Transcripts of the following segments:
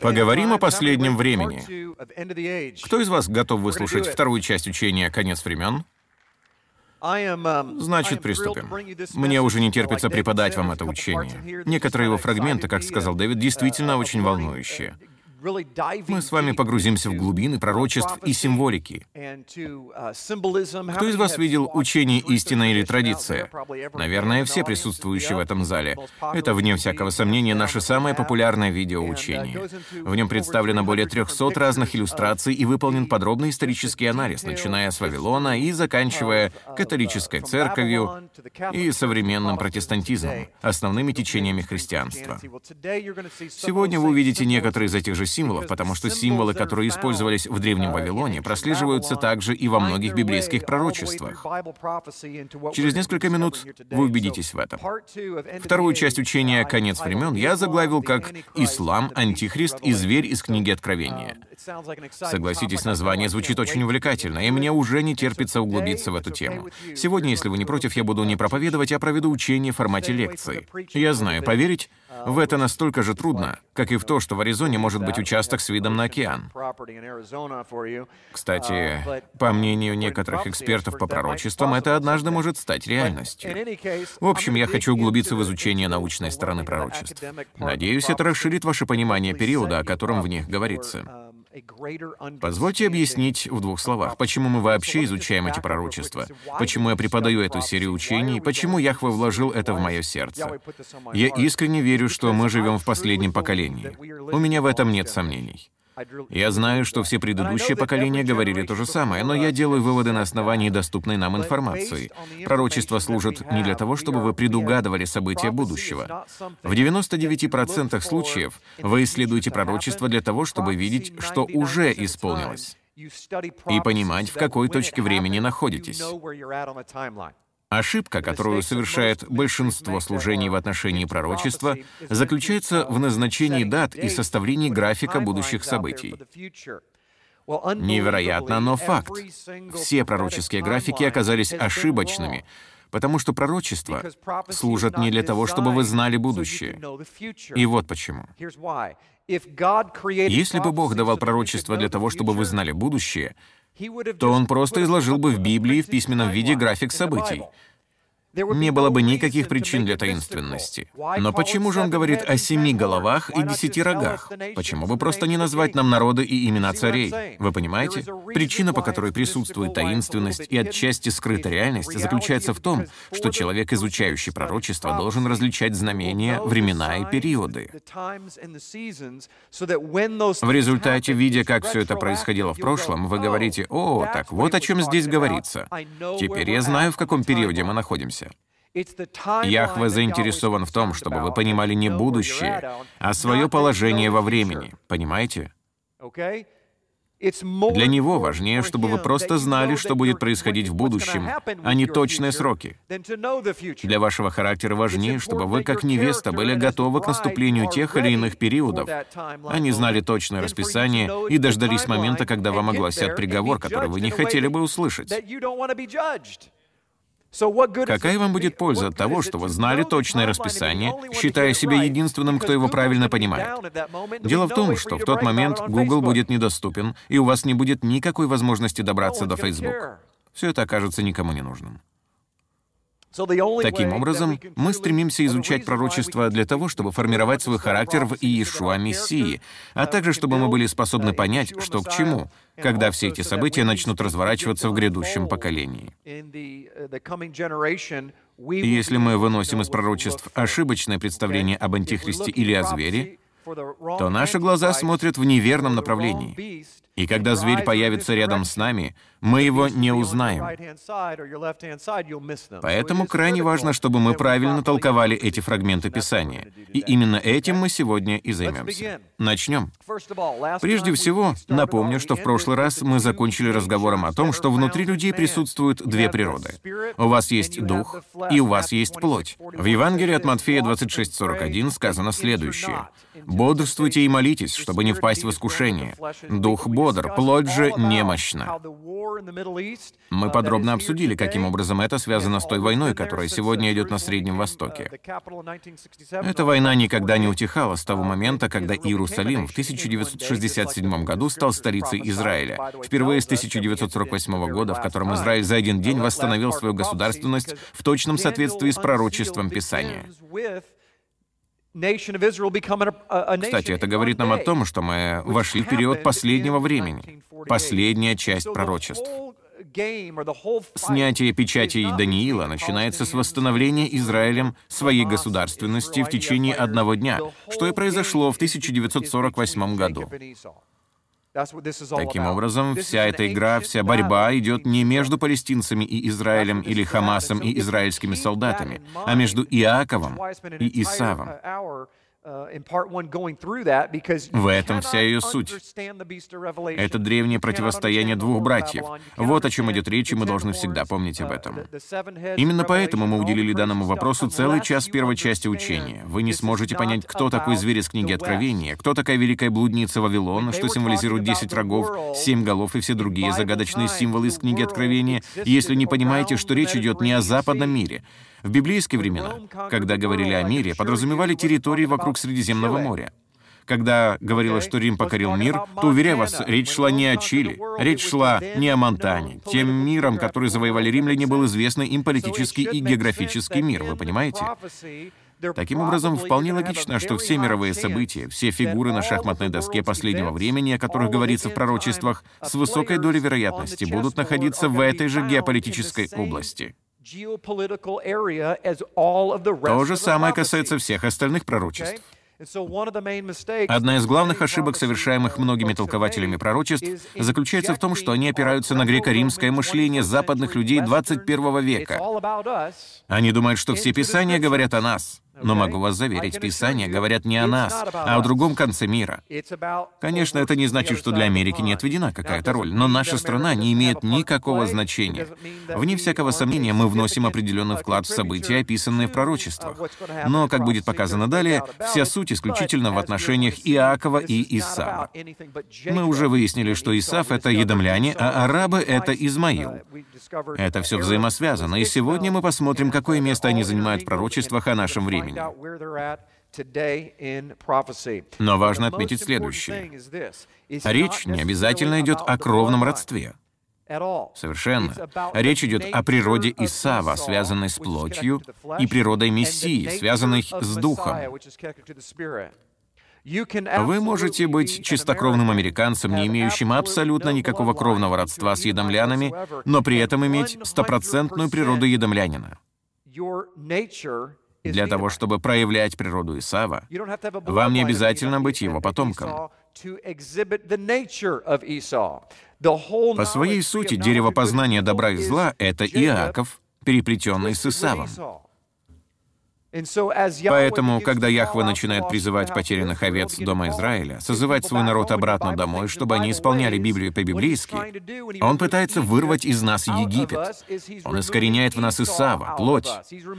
Поговорим о последнем времени. Кто из вас готов выслушать вторую часть учения «Конец времен»? Значит, приступим. Мне уже не терпится преподать вам это учение. Некоторые его фрагменты, как сказал Дэвид, действительно очень волнующие. Мы с вами погрузимся в глубины пророчеств и символики. Кто из вас видел учение «Истина» или «Традиция»? Наверное, все присутствующие в этом зале. Это, вне всякого сомнения, наше самое популярное видеоучение. В нем представлено более 300 разных иллюстраций и выполнен подробный исторический анализ, начиная с Вавилона и заканчивая католической церковью и современным протестантизмом, основными течениями христианства. Сегодня вы увидите некоторые из этих же символов, потому что символы, которые использовались в Древнем Вавилоне, прослеживаются также и во многих библейских пророчествах. Через несколько минут вы убедитесь в этом. Вторую часть учения «Конец времен» я заглавил как «Ислам, Антихрист и зверь из книги Откровения». Согласитесь, название звучит очень увлекательно, и мне уже не терпится углубиться в эту тему. Сегодня, если вы не против, я буду не проповедовать, а проведу учение в формате лекции. Я знаю, поверить в это настолько же трудно, как и в то, что в Аризоне может быть участок с видом на океан. Кстати, по мнению некоторых экспертов по пророчествам, это однажды может стать реальностью. В общем, я хочу углубиться в изучение научной стороны пророчеств. Надеюсь, это расширит ваше понимание периода, о котором в них говорится. Позвольте объяснить в двух словах, почему мы вообще изучаем эти пророчества, почему я преподаю эту серию учений, почему Яхве вложил это в мое сердце. Я искренне верю, что мы живем в последнем поколении. У меня в этом нет сомнений. Я знаю, что все предыдущие поколения говорили то же самое, но я делаю выводы на основании доступной нам информации. Пророчества служат не для того, чтобы вы предугадывали события будущего. В 99% случаев вы исследуете пророчество для того, чтобы видеть, что уже исполнилось, и понимать, в какой точке времени находитесь. Ошибка, которую совершает большинство служений в отношении пророчества, заключается в назначении дат и составлении графика будущих событий. Невероятно, но факт. Все пророческие графики оказались ошибочными, потому что пророчества служат не для того, чтобы вы знали будущее. И вот почему. Если бы Бог давал пророчество для того, чтобы вы знали будущее, то он просто изложил бы в Библии в письменном виде график событий. Не было бы никаких причин для таинственности. Но почему же он говорит о семи головах и десяти рогах? Почему бы просто не назвать нам народы и имена царей? Вы понимаете? Причина, по которой присутствует таинственность и отчасти скрытая реальность, заключается в том, что человек, изучающий пророчество, должен различать знамения, времена и периоды. В результате, видя, как все это происходило в прошлом, вы говорите, «О, так вот о чем здесь говорится. Теперь я знаю, в каком периоде мы находимся». Яхве заинтересован в том, чтобы вы понимали не будущее, а свое положение во времени. Понимаете? Для него важнее, чтобы вы просто знали, что будет происходить в будущем, а не точные сроки. Для вашего характера важнее, чтобы вы, как невеста, были готовы к наступлению тех или иных периодов, а не знали точное расписание и дождались момента, когда вам огласят приговор, который вы не хотели бы услышать. Какая вам будет польза от того, что вы знали точное расписание, считая себя единственным, кто его правильно понимает? Дело в том, что в тот момент Google будет недоступен, и у вас не будет никакой возможности добраться до Facebook. Все это окажется никому не нужным. Таким образом, мы стремимся изучать пророчество для того, чтобы формировать свой характер в Иешуа Мессии, а также чтобы мы были способны понять, что к чему, когда все эти события начнут разворачиваться в гредущем поколении. И если мы выносим из пророчеств ошибочное представление об Антихристе или о звере, то наши глаза смотрят в неверном направлении. И когда зверь появится рядом с нами, мы его не узнаем. Поэтому крайне важно, чтобы мы правильно толковали эти фрагменты Писания. И именно этим мы сегодня и займемся. Начнем. Прежде всего, напомню, что в прошлый раз мы закончили разговором о том, что внутри людей присутствуют две природы. У вас есть дух, и у вас есть плоть. В Евангелии от Матфея 26:41 сказано следующее. «Бодрствуйте и молитесь, чтобы не впасть в искушение. Дух — Фодор, плоть же немощна. Мы подробно обсудили, каким образом это связано с той войной, которая сегодня идет на Среднем Востоке. Эта война никогда не утихала с того момента, когда Иерусалим в 1967 году стал столицей Израиля. Впервые с 1948 года, в котором Израиль за один день восстановил свою государственность в точном соответствии с пророчеством Писания. Кстати, это говорит нам о том, что мы вошли в период последнего времени, последняя часть пророчеств. Снятие печатей Даниила начинается с восстановления Израилем своей государственности в течение одного дня, что и произошло в 1948 году. Таким образом, вся эта игра, вся борьба идет не между палестинцами и Израилем или Хамасом и израильскими солдатами, а между Иаковом и Исавом. Uh, В этом вся ее суть. Это древнее противостояние двух братьев. Вот о чем идет речь, и мы должны всегда помнить об uh, этом. Именно поэтому мы уделили данному вопросу целый час первой части учения. Вы не сможете понять, кто такой зверь из книги Откровения, кто такая великая блудница Вавилона, что символизирует 10 рогов, 7 голов и все другие загадочные символы из книги Откровения, если не понимаете, что речь идет не о западном мире, в библейские времена, когда говорили о мире, подразумевали территории вокруг Средиземного моря. Когда говорилось, что Рим покорил мир, то, уверяю вас, речь шла не о Чили, речь шла не о Монтане. Тем миром, который завоевали римляне, был известный им политический и географический мир, вы понимаете? Таким образом, вполне логично, что все мировые события, все фигуры на шахматной доске последнего времени, о которых говорится в пророчествах, с высокой долей вероятности будут находиться в этой же геополитической области. То же самое касается всех остальных пророчеств. Одна из главных ошибок, совершаемых многими толкователями пророчеств, заключается в том, что они опираются на греко-римское мышление западных людей 21 века. Они думают, что все писания говорят о нас. Но могу вас заверить, Писания говорят не о нас, а о другом конце мира. Конечно, это не значит, что для Америки не отведена какая-то роль, но наша страна не имеет никакого значения. Вне всякого сомнения, мы вносим определенный вклад в события, описанные в пророчествах. Но, как будет показано далее, вся суть исключительно в отношениях Иакова и Исава. Мы уже выяснили, что Исав — это едомляне, а арабы — это Измаил. Это все взаимосвязано, и сегодня мы посмотрим, какое место они занимают в пророчествах о нашем времени. Но важно отметить следующее. Речь не обязательно идет о кровном родстве. Совершенно. Речь идет о природе Исава, связанной с плотью, и природой Мессии, связанной с Духом. Вы можете быть чистокровным американцем, не имеющим абсолютно никакого кровного родства с едомлянами, но при этом иметь стопроцентную природу едомлянина. Для того, чтобы проявлять природу Исава, вам не обязательно быть его потомком. По своей сути, дерево познания добра и зла — это Иаков, переплетенный с Исавом. Поэтому, когда Яхва начинает призывать потерянных овец Дома Израиля, созывать свой народ обратно домой, чтобы они исполняли Библию по-библейски, он пытается вырвать из нас Египет. Он искореняет в нас Исава, плоть.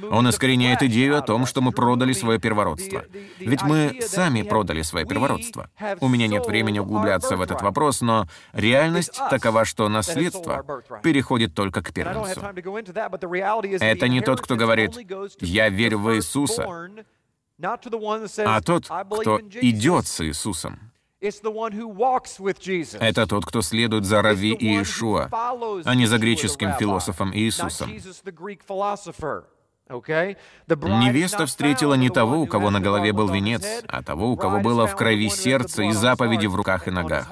Он искореняет идею о том, что мы продали свое первородство. Ведь мы сами продали свое первородство. У меня нет времени углубляться в этот вопрос, но реальность такова, что наследство переходит только к первенцу. Это не тот, кто говорит «Я верю в Иисуса, а тот, кто идет с Иисусом. Это тот, кто следует за Рави и Иешуа, а не за греческим философом Иисусом. Невеста встретила не того, у кого на голове был венец, а того, у кого было в крови сердце и заповеди в руках и ногах.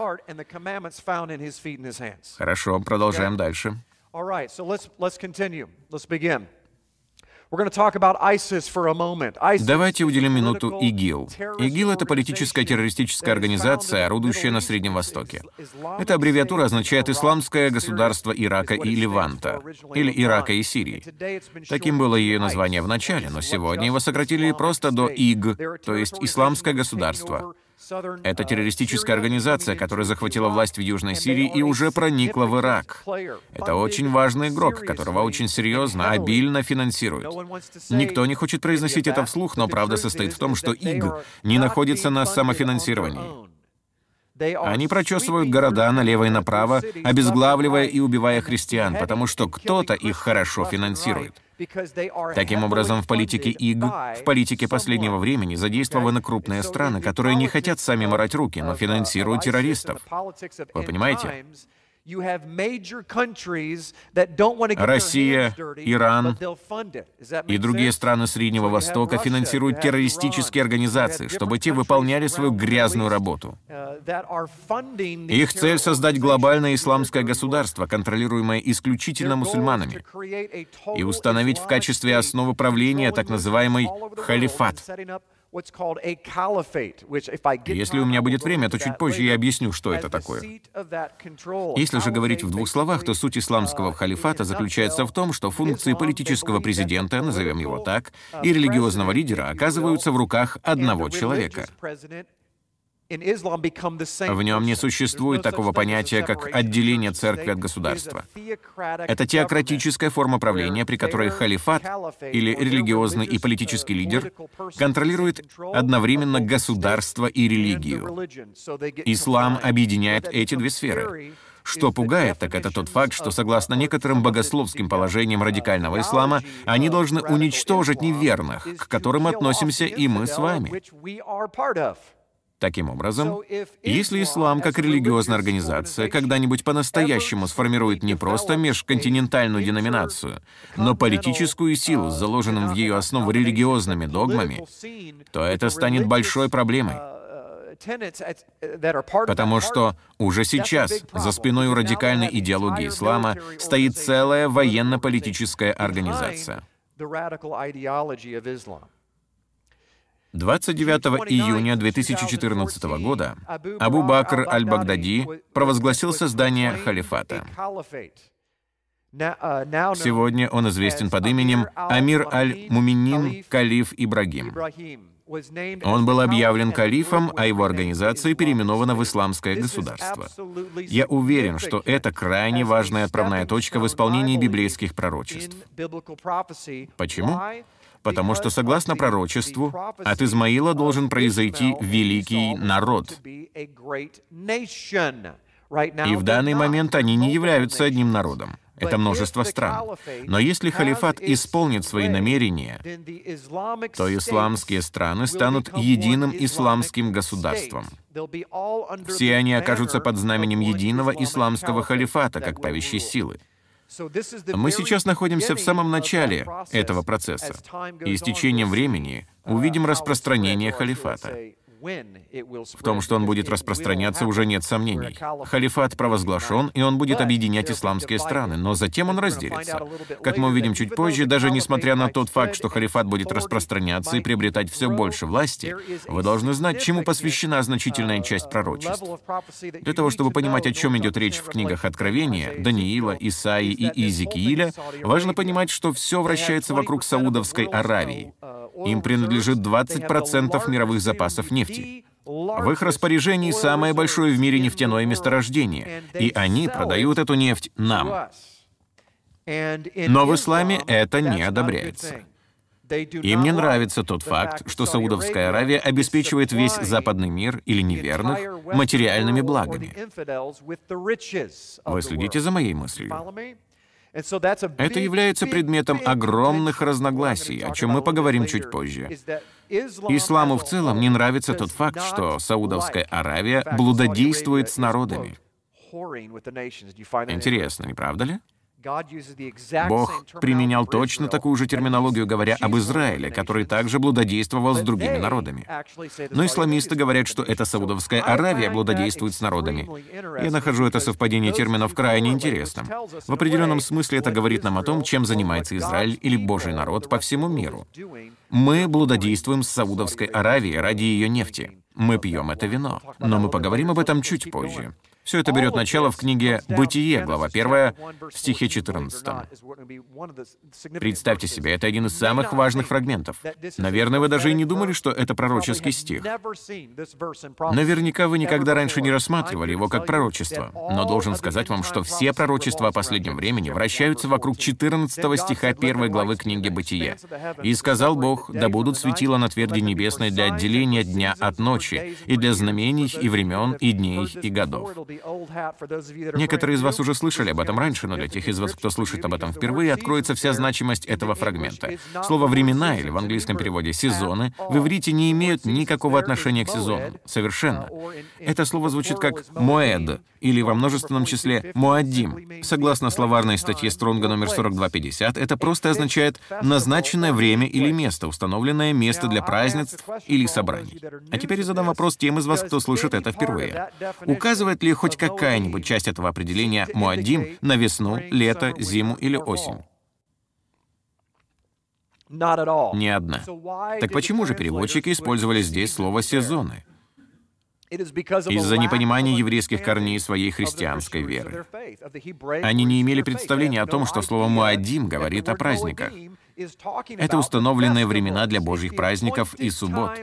Хорошо, продолжаем дальше. Давайте уделим минуту ИГИЛ. ИГИЛ — это политическая террористическая организация, орудующая на Среднем Востоке. Эта аббревиатура означает «Исламское государство Ирака и Леванта» или «Ирака и Сирии». Таким было ее название в начале, но сегодня его сократили просто до ИГ, то есть «Исламское государство». Это террористическая организация, которая захватила власть в Южной Сирии и уже проникла в Ирак. Это очень важный игрок, которого очень серьезно, обильно финансируют. Никто не хочет произносить это вслух, но правда состоит в том, что ИГ не находится на самофинансировании. Они прочесывают города налево и направо, обезглавливая и убивая христиан, потому что кто-то их хорошо финансирует. Таким образом, в политике ИГ, в политике последнего времени задействованы крупные страны, которые не хотят сами морать руки, но финансируют террористов. Вы понимаете? Россия, Иран и другие страны Среднего Востока финансируют террористические организации, чтобы те выполняли свою грязную работу. Их цель — создать глобальное исламское государство, контролируемое исключительно мусульманами, и установить в качестве основы правления так называемый халифат — если у меня будет время, то чуть позже я объясню, что это такое. Если же говорить в двух словах, то суть исламского халифата заключается в том, что функции политического президента, назовем его так, и религиозного лидера оказываются в руках одного человека. В нем не существует такого понятия, как отделение церкви от государства. Это теократическая форма правления, при которой халифат или религиозный и политический лидер контролирует одновременно государство и религию. Ислам объединяет эти две сферы. Что пугает, так это тот факт, что согласно некоторым богословским положениям радикального ислама, они должны уничтожить неверных, к которым относимся и мы с вами. Таким образом, если ислам как религиозная организация когда-нибудь по-настоящему сформирует не просто межконтинентальную деноминацию, но политическую силу с заложенным в ее основу религиозными догмами, то это станет большой проблемой. Потому что уже сейчас за спиной у радикальной идеологии ислама стоит целая военно-политическая организация. 29 июня 2014 года Абу Бакр аль-Багдади провозгласил создание халифата. Сегодня он известен под именем Амир аль-Муминин Калиф Ибрагим. Он был объявлен калифом, а его организация переименована в Исламское государство. Я уверен, что это крайне важная отправная точка в исполнении библейских пророчеств. Почему? Потому что, согласно пророчеству, от Измаила должен произойти великий народ. И в данный момент они не являются одним народом. Это множество стран. Но если халифат исполнит свои намерения, то исламские страны станут единым исламским государством. Все они окажутся под знаменем единого исламского халифата, как правящей силы. Мы сейчас находимся в самом начале этого процесса, и с течением времени увидим распространение халифата. В том, что он будет распространяться, уже нет сомнений. Халифат провозглашен, и он будет объединять исламские страны, но затем он разделится. Как мы увидим чуть позже, даже несмотря на тот факт, что халифат будет распространяться и приобретать все больше власти, вы должны знать, чему посвящена значительная часть пророчеств. Для того, чтобы понимать, о чем идет речь в книгах Откровения, Даниила, Исаии и Иезекииля, важно понимать, что все вращается вокруг Саудовской Аравии. Им принадлежит 20% мировых запасов нефти. В их распоряжении самое большое в мире нефтяное месторождение, и они продают эту нефть нам. Но в исламе это не одобряется. Им не нравится тот факт, что Саудовская Аравия обеспечивает весь западный мир или неверных материальными благами. Вы следите за моей мыслью. Это является предметом огромных разногласий, о чем мы поговорим чуть позже. Исламу в целом не нравится тот факт, что Саудовская Аравия блудодействует с народами. Интересно, не правда ли? Бог применял точно такую же терминологию, говоря об Израиле, который также блудодействовал с другими народами. Но исламисты говорят, что это Саудовская Аравия блудодействует с народами. Я нахожу это совпадение терминов крайне интересным. В определенном смысле это говорит нам о том, чем занимается Израиль или Божий народ по всему миру. Мы блудодействуем с Саудовской Аравией ради ее нефти. Мы пьем это вино. Но мы поговорим об этом чуть позже. Все это берет начало в книге «Бытие», глава 1, в стихе 14. Представьте себе, это один из самых важных фрагментов. Наверное, вы даже и не думали, что это пророческий стих. Наверняка вы никогда раньше не рассматривали его как пророчество, но должен сказать вам, что все пророчества о последнем времени вращаются вокруг 14 стиха 1 главы книги «Бытие». «И сказал Бог, да будут светила на тверди небесной для отделения дня от ночи, и для знамений, и времен, и дней, и годов». Некоторые из вас уже слышали об этом раньше, но для тех из вас, кто слышит об этом впервые, откроется вся значимость этого фрагмента. Слово «времена» или в английском переводе «сезоны» в иврите не имеют никакого отношения к сезонам. Совершенно. Это слово звучит как «моэд» или во множественном числе «моадим». Согласно словарной статье Стронга номер 4250, это просто означает «назначенное время или место, установленное место для празднеств или собраний». А теперь задам вопрос тем из вас, кто слышит это впервые. Указывает ли хоть какая-нибудь часть этого определения «муаддим» на весну, лето, зиму или осень? Ни одна. Так почему же переводчики использовали здесь слово «сезоны»? Из-за непонимания еврейских корней своей христианской веры. Они не имели представления о том, что слово «муаддим» говорит о праздниках. Это установленные времена для Божьих праздников и суббот.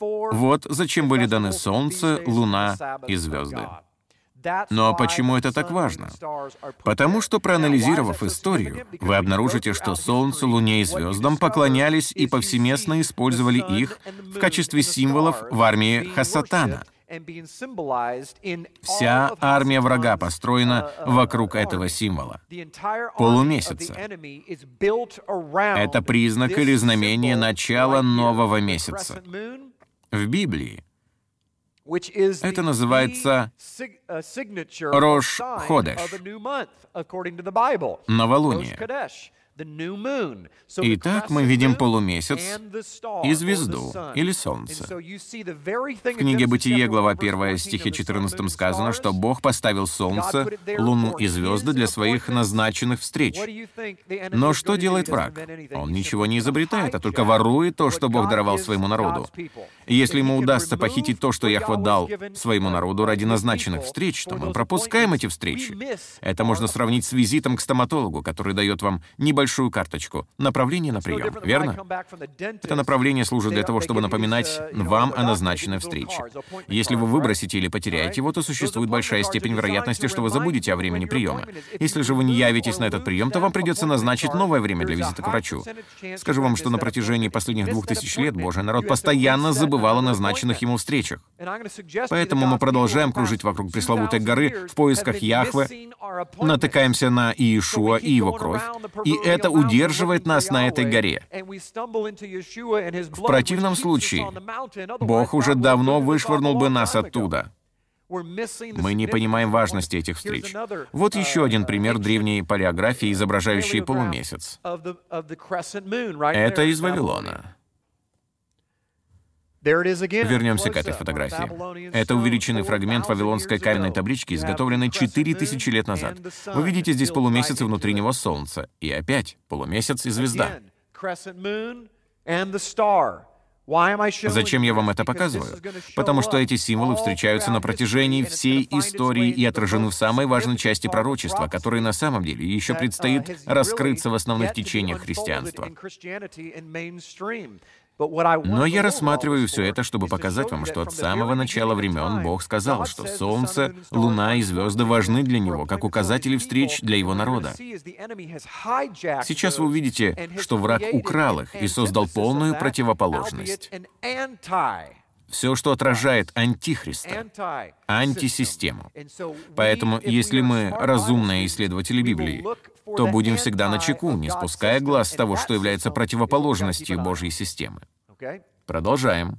Вот зачем были даны солнце, луна и звезды. Но почему это так важно? Потому что, проанализировав историю, вы обнаружите, что Солнцу, Луне и звездам поклонялись и повсеместно использовали их в качестве символов в армии Хасатана. Вся армия врага построена вокруг этого символа — полумесяца. Это признак или знамение начала нового месяца. В Библии это называется Рош Ходеш, новолуние. Итак, мы видим полумесяц и звезду или солнце. В книге «Бытие», глава 1, стихе 14 сказано, что Бог поставил солнце, луну и звезды для своих назначенных встреч. Но что делает враг? Он ничего не изобретает, а только ворует то, что Бог даровал своему народу. И если ему удастся похитить то, что Яхве дал своему народу ради назначенных встреч, то мы пропускаем эти встречи. Это можно сравнить с визитом к стоматологу, который дает вам небольшой большую карточку. Направление на прием, верно? Это направление служит для того, чтобы напоминать вам о назначенной встрече. Если вы выбросите или потеряете его, то существует большая степень вероятности, что вы забудете о времени приема. Если же вы не явитесь на этот прием, то вам придется назначить новое время для визита к врачу. Скажу вам, что на протяжении последних двух тысяч лет Божий народ постоянно забывал о назначенных ему встречах. Поэтому мы продолжаем кружить вокруг пресловутой горы в поисках Яхве, натыкаемся на Иешуа и его кровь, и это удерживает нас на этой горе. В противном случае Бог уже давно вышвырнул бы нас оттуда. Мы не понимаем важности этих встреч. Вот еще один пример древней палеографии, изображающей полумесяц. Это из Вавилона. Вернемся к этой фотографии. Это увеличенный фрагмент вавилонской каменной таблички, изготовленной 4000 лет назад. Вы видите здесь полумесяц и внутри него солнце. И опять полумесяц и звезда. Зачем я вам это показываю? Потому что эти символы встречаются на протяжении всей истории и отражены в самой важной части пророчества, которой на самом деле еще предстоит раскрыться в основных течениях христианства. Но я рассматриваю все это, чтобы показать вам, что от самого начала времен Бог сказал, что Солнце, Луна и звезды важны для Него, как указатели встреч для Его народа. Сейчас вы увидите, что враг украл их и создал полную противоположность. Все, что отражает антихриста, антисистему. Поэтому, если мы разумные исследователи Библии, то будем всегда на чеку, не спуская глаз с того, что является противоположностью Божьей системы. Продолжаем.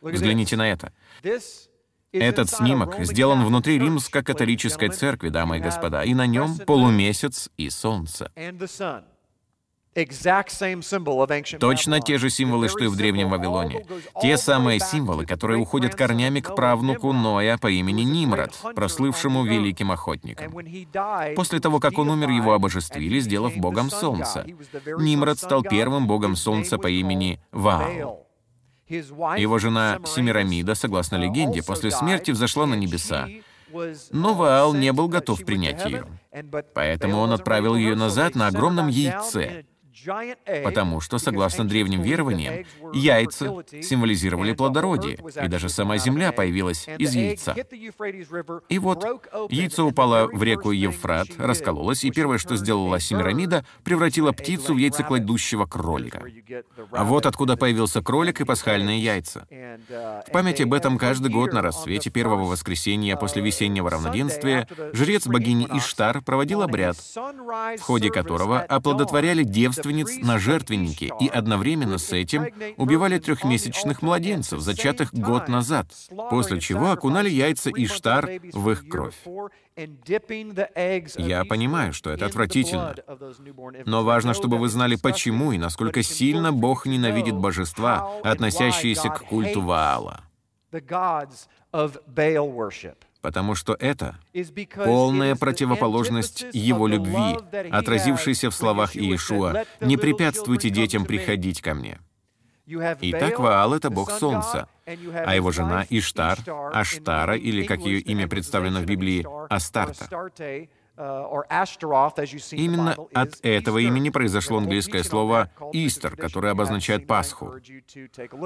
Взгляните на это. Этот снимок сделан внутри римско-католической церкви, дамы и господа, и на нем полумесяц и солнце. Точно те же символы, что и в Древнем Вавилоне. Те самые символы, которые уходят корнями к правнуку Ноя по имени Нимрод, прослывшему великим охотником. После того, как он умер, его обожествили, сделав богом солнца. Нимрод стал первым богом солнца по имени Ваал. Его жена Семирамида, согласно легенде, после смерти взошла на небеса, Но Ваал не был готов принять ее. Поэтому он отправил ее назад на огромном яйце, Потому что, согласно древним верованиям, яйца символизировали плодородие, и даже сама земля появилась из яйца. И вот яйцо упало в реку Евфрат, раскололось, и первое, что сделала Семирамида, превратила птицу в яйцекладущего кролика. А вот откуда появился кролик и пасхальные яйца. В память об этом каждый год на рассвете первого воскресенья после весеннего равноденствия жрец богини Иштар проводил обряд, в ходе которого оплодотворяли девственниц девственниц на жертвенники и одновременно с этим убивали трехмесячных младенцев, зачатых год назад, после чего окунали яйца Иштар в их кровь. Я понимаю, что это отвратительно, но важно, чтобы вы знали, почему и насколько сильно Бог ненавидит божества, относящиеся к культу Ваала потому что это полная противоположность его любви, отразившейся в словах Иешуа «Не препятствуйте детям приходить ко мне». Итак, Ваал — это бог солнца, а его жена Иштар, Аштара, или, как ее имя представлено в Библии, Астарта. Uh, Именно от этого имени произошло английское слово «Истер», которое обозначает Пасху.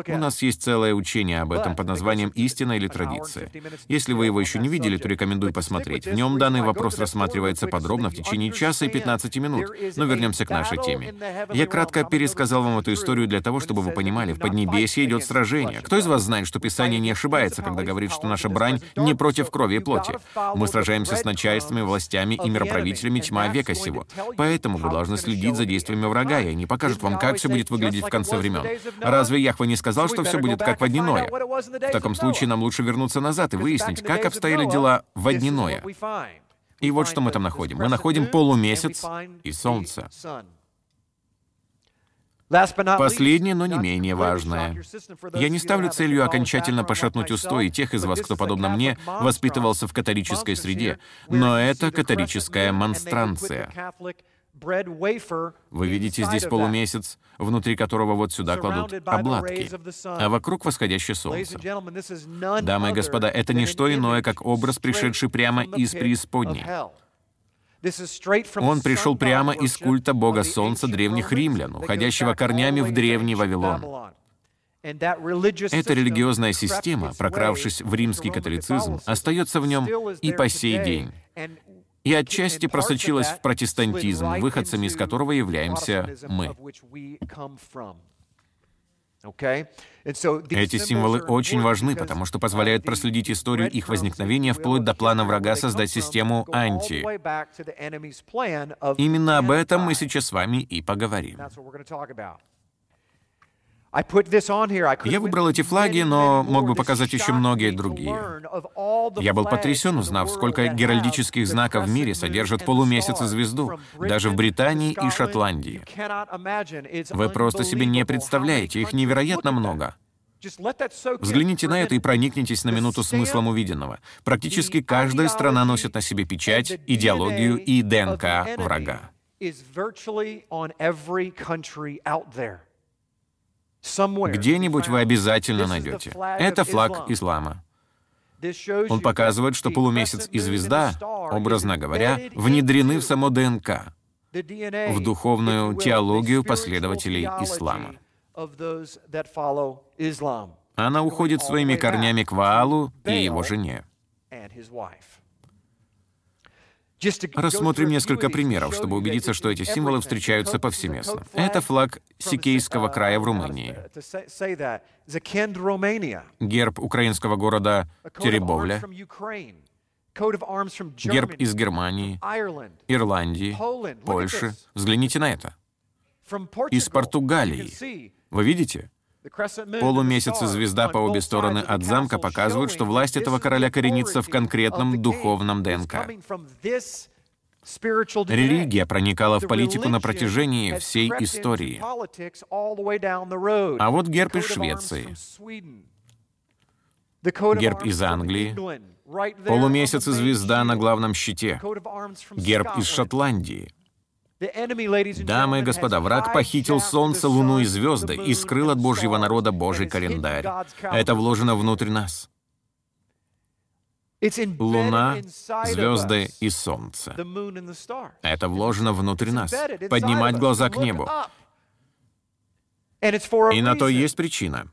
У нас есть целое учение об этом под названием «Истина или традиция». Если вы его еще не видели, то рекомендую посмотреть. В нем данный вопрос рассматривается подробно в течение часа и 15 минут. Но вернемся к нашей теме. Я кратко пересказал вам эту историю для того, чтобы вы понимали, в Поднебесье идет сражение. Кто из вас знает, что Писание не ошибается, когда говорит, что наша брань не против крови и плоти? Мы сражаемся с начальствами, властями и мироправителями тьма века сего. Поэтому вы должны следить за действиями врага, и они покажут вам, как все будет выглядеть в конце времен. Разве Яхва не сказал, что все будет как в одни В таком случае нам лучше вернуться назад и выяснить, как обстояли дела в одни И вот что мы там находим. Мы находим полумесяц и солнце. Последнее, но не менее важное. Я не ставлю целью окончательно пошатнуть устои тех из вас, кто, подобно мне, воспитывался в католической среде, но это католическая монстранция. Вы видите здесь полумесяц, внутри которого вот сюда кладут обладки, а вокруг восходящее солнце. Дамы и господа, это не что иное, как образ, пришедший прямо из преисподней. Он пришел прямо из культа бога солнца древних римлян, уходящего корнями в древний Вавилон. Эта религиозная система, прокравшись в римский католицизм, остается в нем и по сей день. И отчасти просочилась в протестантизм, выходцами из которого являемся мы. Эти символы очень важны, потому что позволяют проследить историю их возникновения вплоть до плана врага создать систему анти. Именно об этом мы сейчас с вами и поговорим. Я выбрал эти флаги, но мог бы показать еще многие другие. Я был потрясен, узнав, сколько геральдических знаков в мире содержат полумесяц и звезду, даже в Британии и Шотландии. Вы просто себе не представляете, их невероятно много. Взгляните на это и проникнитесь на минуту смыслом увиденного. Практически каждая страна носит на себе печать, идеологию и ДНК врага. Где-нибудь вы обязательно найдете. Это флаг ислама. Он показывает, что полумесяц и звезда, образно говоря, внедрены в само ДНК, в духовную теологию последователей ислама. Она уходит своими корнями к Ваалу и его жене. Рассмотрим несколько примеров, чтобы убедиться, что эти символы встречаются повсеместно. Это флаг Сикейского края в Румынии. Герб украинского города Теребовля. Герб из Германии, Ирландии, Польши. Взгляните на это. Из Португалии. Вы видите? Полумесяц и звезда по обе стороны от замка показывают, что власть этого короля коренится в конкретном духовном ДНК. Религия проникала в политику на протяжении всей истории. А вот герб из Швеции. Герб из Англии. Полумесяц и звезда на главном щите. Герб из Шотландии. Дамы и господа, враг похитил солнце, луну и звезды и скрыл от Божьего народа Божий календарь. Это вложено внутрь нас. Луна, звезды и Солнце. Это вложено внутрь нас. Поднимать глаза к небу. И на то есть причина.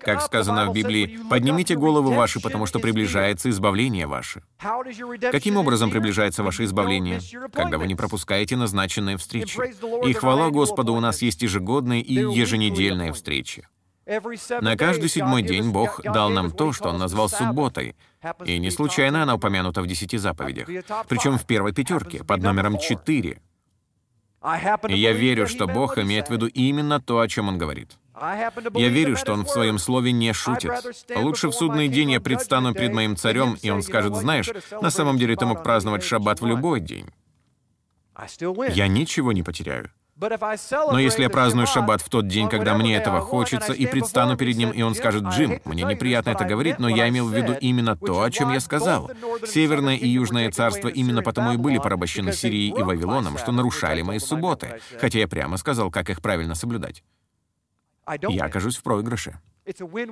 Как сказано в Библии, «Поднимите головы ваши, потому что приближается избавление ваше». Каким образом приближается ваше избавление? Когда вы не пропускаете назначенные встречи. И хвала Господу, у нас есть ежегодные и еженедельные встречи. На каждый седьмой день Бог дал нам то, что Он назвал субботой, и не случайно она упомянута в десяти заповедях, причем в первой пятерке, под номером четыре. И я верю, что Бог имеет в виду именно то, о чем Он говорит. Я верю, что он в своем слове не шутит. Лучше в судный день я предстану перед моим царем, и он скажет, знаешь, на самом деле ты мог праздновать шаббат в любой день. Я ничего не потеряю. Но если я праздную шаббат в тот день, когда мне этого хочется, и предстану перед ним, и он скажет, «Джим, мне неприятно это говорить, но я имел в виду именно то, о чем я сказал. Северное и Южное царство именно потому и были порабощены Сирией и Вавилоном, что нарушали мои субботы, хотя я прямо сказал, как их правильно соблюдать. Я окажусь в проигрыше.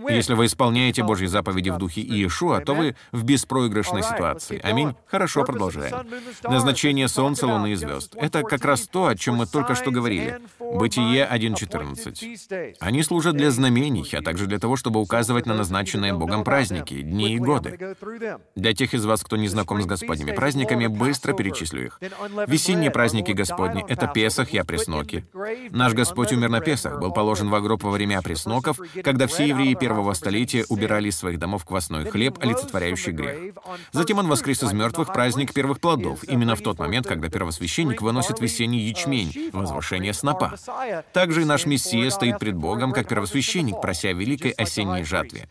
Если вы исполняете Божьи заповеди в духе Иешуа, то вы в беспроигрышной ситуации. Аминь. Хорошо, продолжаем. Назначение Солнца, Луны и звезд. Это как раз то, о чем мы только что говорили. Бытие 1.14. Они служат для знамений, а также для того, чтобы указывать на назначенные Богом праздники, дни и годы. Для тех из вас, кто не знаком с Господними праздниками, быстро перечислю их. Весенние праздники Господни — это Песах и Опресноки. Наш Господь умер на Песах, был положен в гроб во время опресноков, когда все евреи первого столетия убирали из своих домов квасной хлеб, олицетворяющий грех. Затем он воскрес из мертвых праздник первых плодов, именно в тот момент, когда первосвященник выносит весенний ячмень, возвышение снопа. Также и наш Мессия стоит пред Богом, как первосвященник, прося великой осенней жатве.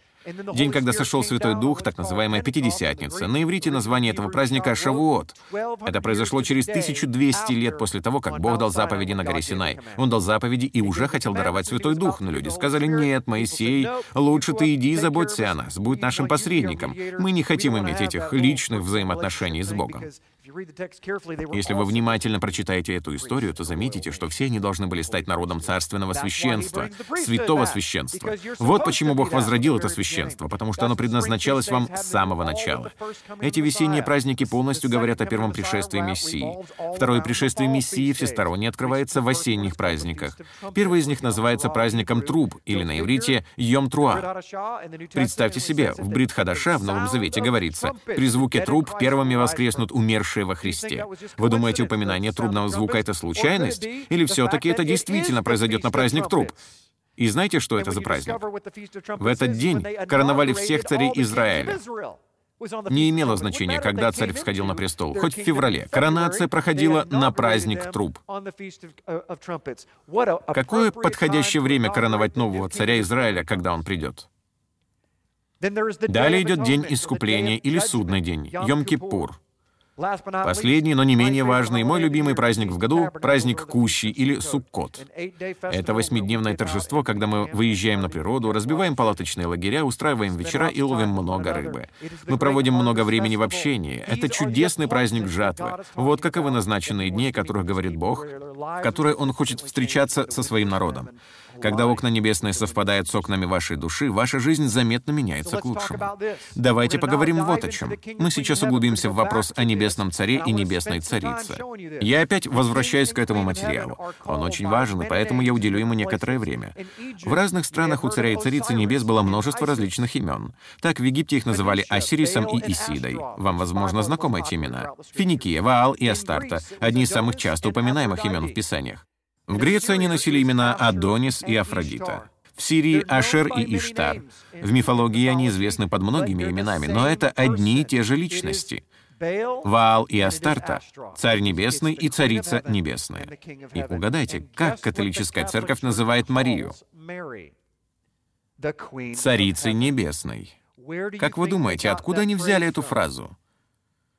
День, когда сошел Святой Дух, так называемая Пятидесятница. На иврите название этого праздника — Шавуот. Это произошло через 1200 лет после того, как Бог дал заповеди на горе Синай. Он дал заповеди и уже хотел даровать Святой Дух, но люди сказали, «Нет, Моисей, лучше ты иди и заботься о нас, будь нашим посредником. Мы не хотим иметь этих личных взаимоотношений с Богом». Если вы внимательно прочитаете эту историю, то заметите, что все они должны были стать народом царственного священства, святого священства. Вот почему Бог возродил это священство, потому что оно предназначалось вам с самого начала. Эти весенние праздники полностью говорят о первом пришествии Мессии. Второе пришествие Мессии всесторонне открывается в осенних праздниках. Первый из них называется праздником труб, или на иврите Йом-Труа. Представьте себе, в Брит Хадаша в Новом Завете говорится, «При звуке труб первыми воскреснут умершие во Христе. Вы думаете, упоминание трубного звука — это случайность? Или все-таки это действительно произойдет на праздник труб? И знаете, что это за праздник? В этот день короновали всех царей Израиля. Не имело значения, когда царь всходил на престол, хоть в феврале. Коронация проходила на праздник труб. Какое подходящее время короновать нового царя Израиля, когда он придет? Далее идет день искупления или судный день, Йом-Кипур. Последний, но не менее важный, мой любимый праздник в году — праздник Кущи или Суккот. Это восьмидневное торжество, когда мы выезжаем на природу, разбиваем палаточные лагеря, устраиваем вечера и ловим много рыбы. Мы проводим много времени в общении. Это чудесный праздник жатвы. Вот каковы назначенные дни, о которых говорит Бог, в которые Он хочет встречаться со своим народом. Когда окна небесные совпадают с окнами вашей души, ваша жизнь заметно меняется к лучшему. Давайте поговорим вот о чем. Мы сейчас углубимся в вопрос о небесном царе и небесной царице. Я опять возвращаюсь к этому материалу. Он очень важен, и поэтому я уделю ему некоторое время. В разных странах у царя и царицы небес было множество различных имен. Так в Египте их называли Осирисом и Исидой. Вам, возможно, знакомы эти имена. Финикия, Ваал и Астарта — одни из самых часто упоминаемых имен в Писаниях. В Греции они носили имена Адонис и Афродита. В Сирии — Ашер и Иштар. В мифологии они известны под многими именами, но это одни и те же личности. Ваал и Астарта — Царь Небесный и Царица Небесная. И угадайте, как католическая церковь называет Марию? Царицей Небесной. Как вы думаете, откуда они взяли эту фразу?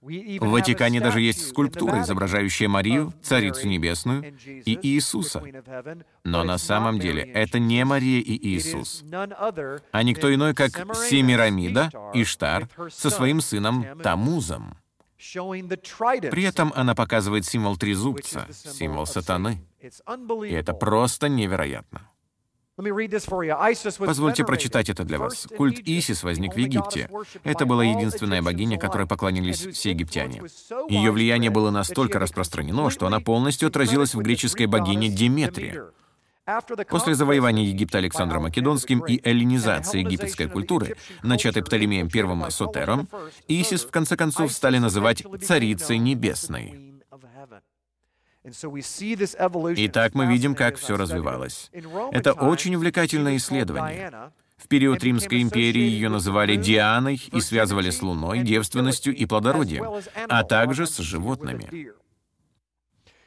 В Ватикане даже есть скульптура, изображающая Марию, Царицу Небесную, и Иисуса. Но на самом деле это не Мария и Иисус, а никто иной, как Семирамида, Иштар, со своим сыном Тамузом. При этом она показывает символ трезубца, символ сатаны. И это просто невероятно. Позвольте прочитать это для вас. Культ Исис возник в Египте. Это была единственная богиня, которой поклонились все египтяне. Ее влияние было настолько распространено, что она полностью отразилась в греческой богине Деметрии. После завоевания Египта Александром Македонским и эллинизации египетской культуры, начатой Птолемеем I Сотером, Исис в конце концов стали называть «царицей небесной». Итак, мы видим, как все развивалось. Это очень увлекательное исследование. В период Римской империи ее называли Дианой и связывали с Луной, девственностью и плодородием, а также с животными.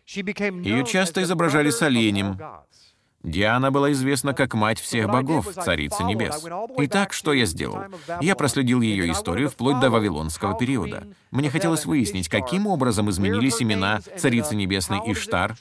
Ее часто изображали с оленем, Диана была известна как мать всех богов, царица небес. Итак, что я сделал? Я проследил ее историю вплоть до Вавилонского периода. Мне хотелось выяснить, каким образом изменились имена царицы небесной Иштар,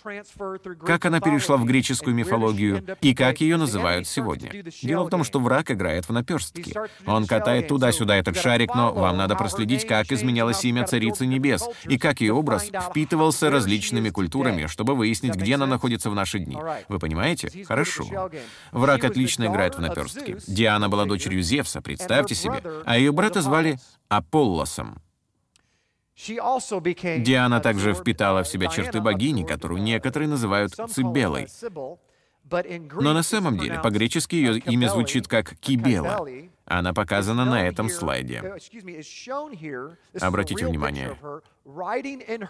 как она перешла в греческую мифологию и как ее называют сегодня. Дело в том, что враг играет в наперстки. Он катает туда-сюда этот шарик, но вам надо проследить, как изменялось имя царицы небес и как ее образ впитывался различными культурами, чтобы выяснить, где она находится в наши дни. Вы понимаете? Хорошо. Враг отлично играет в наперстки. Диана была дочерью Зевса, представьте себе, а ее брата звали Аполлосом. Диана также впитала в себя черты богини, которую некоторые называют Цибелой. Но на самом деле по-гречески ее имя звучит как Кибела. Она показана на этом слайде. Обратите внимание.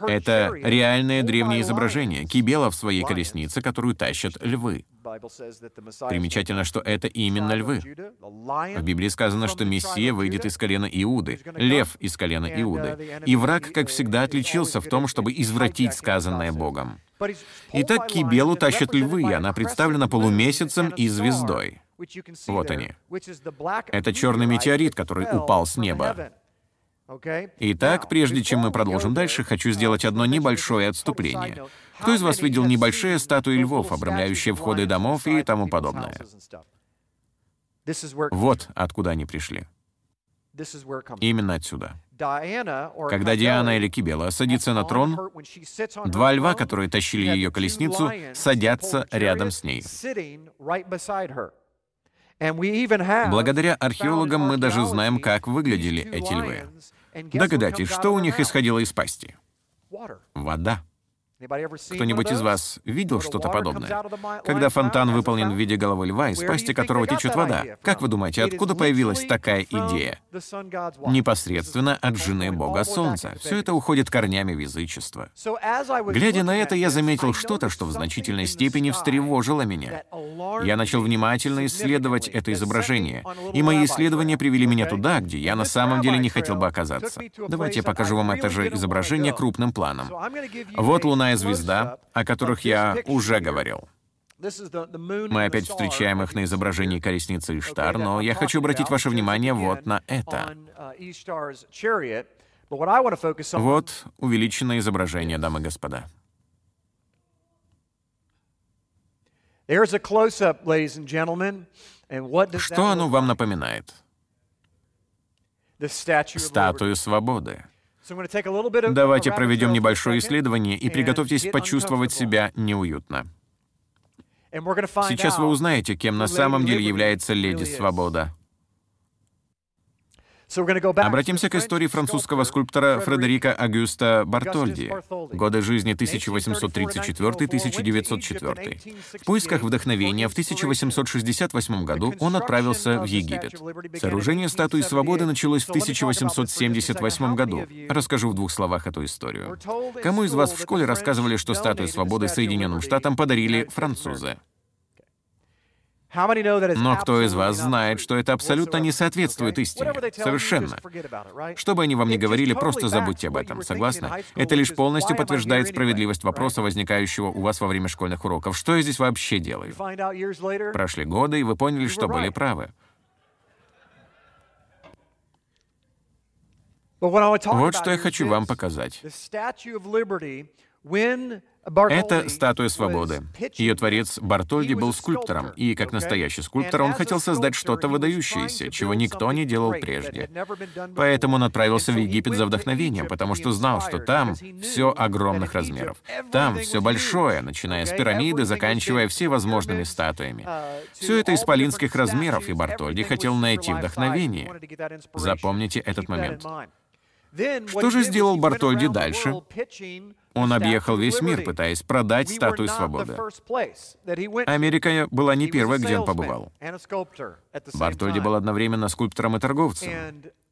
Это реальное древнее изображение Кибела в своей колеснице, которую тащат львы. Примечательно, что это именно львы. В Библии сказано, что Мессия выйдет из колена Иуды, лев из колена Иуды. И враг, как всегда, отличился в том, чтобы извратить сказанное Богом. Итак, Кибелу тащат львы, и она представлена полумесяцем и звездой. Вот они. Это черный метеорит, который упал с неба. Итак, прежде чем мы продолжим дальше, хочу сделать одно небольшое отступление. Кто из вас видел небольшие статуи львов, обрамляющие входы домов и тому подобное? Вот откуда они пришли. Именно отсюда. Когда Диана или Кибела садится на трон, два льва, которые тащили ее колесницу, садятся рядом с ней. Благодаря археологам мы даже знаем, как выглядели эти львы. Догадайтесь, что у них исходило из пасти? Вода. Кто-нибудь из вас видел что-то подобное? Когда фонтан выполнен в виде головы льва, из пасти которого течет вода, как вы думаете, откуда появилась такая идея? Непосредственно от жены Бога Солнца. Все это уходит корнями в язычество. Глядя на это, я заметил что-то, что в значительной степени встревожило меня. Я начал внимательно исследовать это изображение, и мои исследования привели меня туда, где я на самом деле не хотел бы оказаться. Давайте я покажу вам это же изображение крупным планом. Вот Луна Лунная звезда, о которых я уже говорил. Мы опять встречаем их на изображении колесницы Иштар, но я хочу обратить ваше внимание вот на это. Вот увеличенное изображение, дамы и господа. Что оно вам напоминает? Статую свободы. Давайте проведем небольшое исследование и приготовьтесь почувствовать себя неуютно. Сейчас вы узнаете, кем на самом деле является леди Свобода. Обратимся к истории французского скульптора Фредерика Агюста Бартольди, годы жизни 1834-1904. В поисках вдохновения в 1868 году он отправился в Египет. Сооружение статуи свободы началось в 1878 году. Расскажу в двух словах эту историю. Кому из вас в школе рассказывали, что статую свободы Соединенным Штатам подарили французы? Но кто из вас знает, что это абсолютно не соответствует истине? Совершенно. Что бы они вам ни говорили, просто забудьте об этом, согласны? Это лишь полностью подтверждает справедливость вопроса, возникающего у вас во время школьных уроков. Что я здесь вообще делаю? Прошли годы, и вы поняли, что были правы. Вот что я хочу вам показать. Это статуя свободы. Ее творец Бартольди был скульптором, и как настоящий скульптор он хотел создать что-то выдающееся, чего никто не делал прежде. Поэтому он отправился в Египет за вдохновением, потому что знал, что там все огромных размеров. Там все большое, начиная с пирамиды, заканчивая всевозможными статуями. Все это исполинских размеров, и Бартольди хотел найти вдохновение. Запомните этот момент. Что же сделал Бартольди дальше? Он объехал весь мир, пытаясь продать статую свободы. Америка была не первой, где он побывал. Бартольди был одновременно скульптором и торговцем.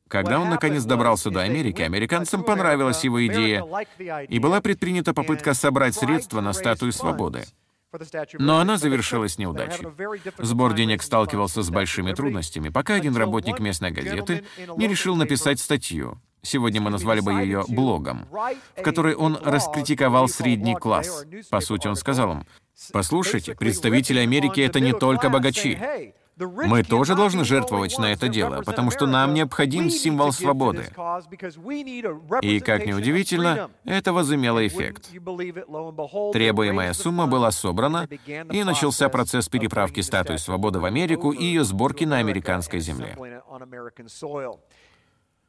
Когда он наконец добрался до Америки, американцам понравилась его идея, и была предпринята попытка собрать средства на статую свободы. Но она завершилась неудачей. Сбор денег сталкивался с большими трудностями, пока один работник местной газеты не решил написать статью, сегодня мы назвали бы ее блогом, в которой он раскритиковал средний класс. По сути, он сказал им, «Послушайте, представители Америки — это не только богачи. Мы тоже должны жертвовать на это дело, потому что нам необходим символ свободы. И, как ни удивительно, это возымело эффект. Требуемая сумма была собрана, и начался процесс переправки статуи свободы в Америку и ее сборки на американской земле.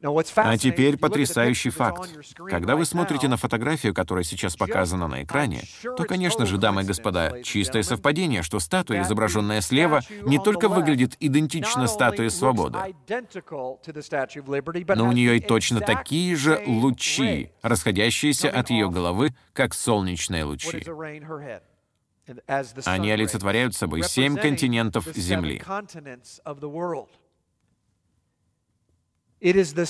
А теперь потрясающий факт. Когда вы смотрите на фотографию, которая сейчас показана на экране, то, конечно же, дамы и господа, чистое совпадение, что статуя, изображенная слева, не только выглядит идентично статуе свободы, но у нее и точно такие же лучи, расходящиеся от ее головы, как солнечные лучи. Они олицетворяют собой семь континентов Земли.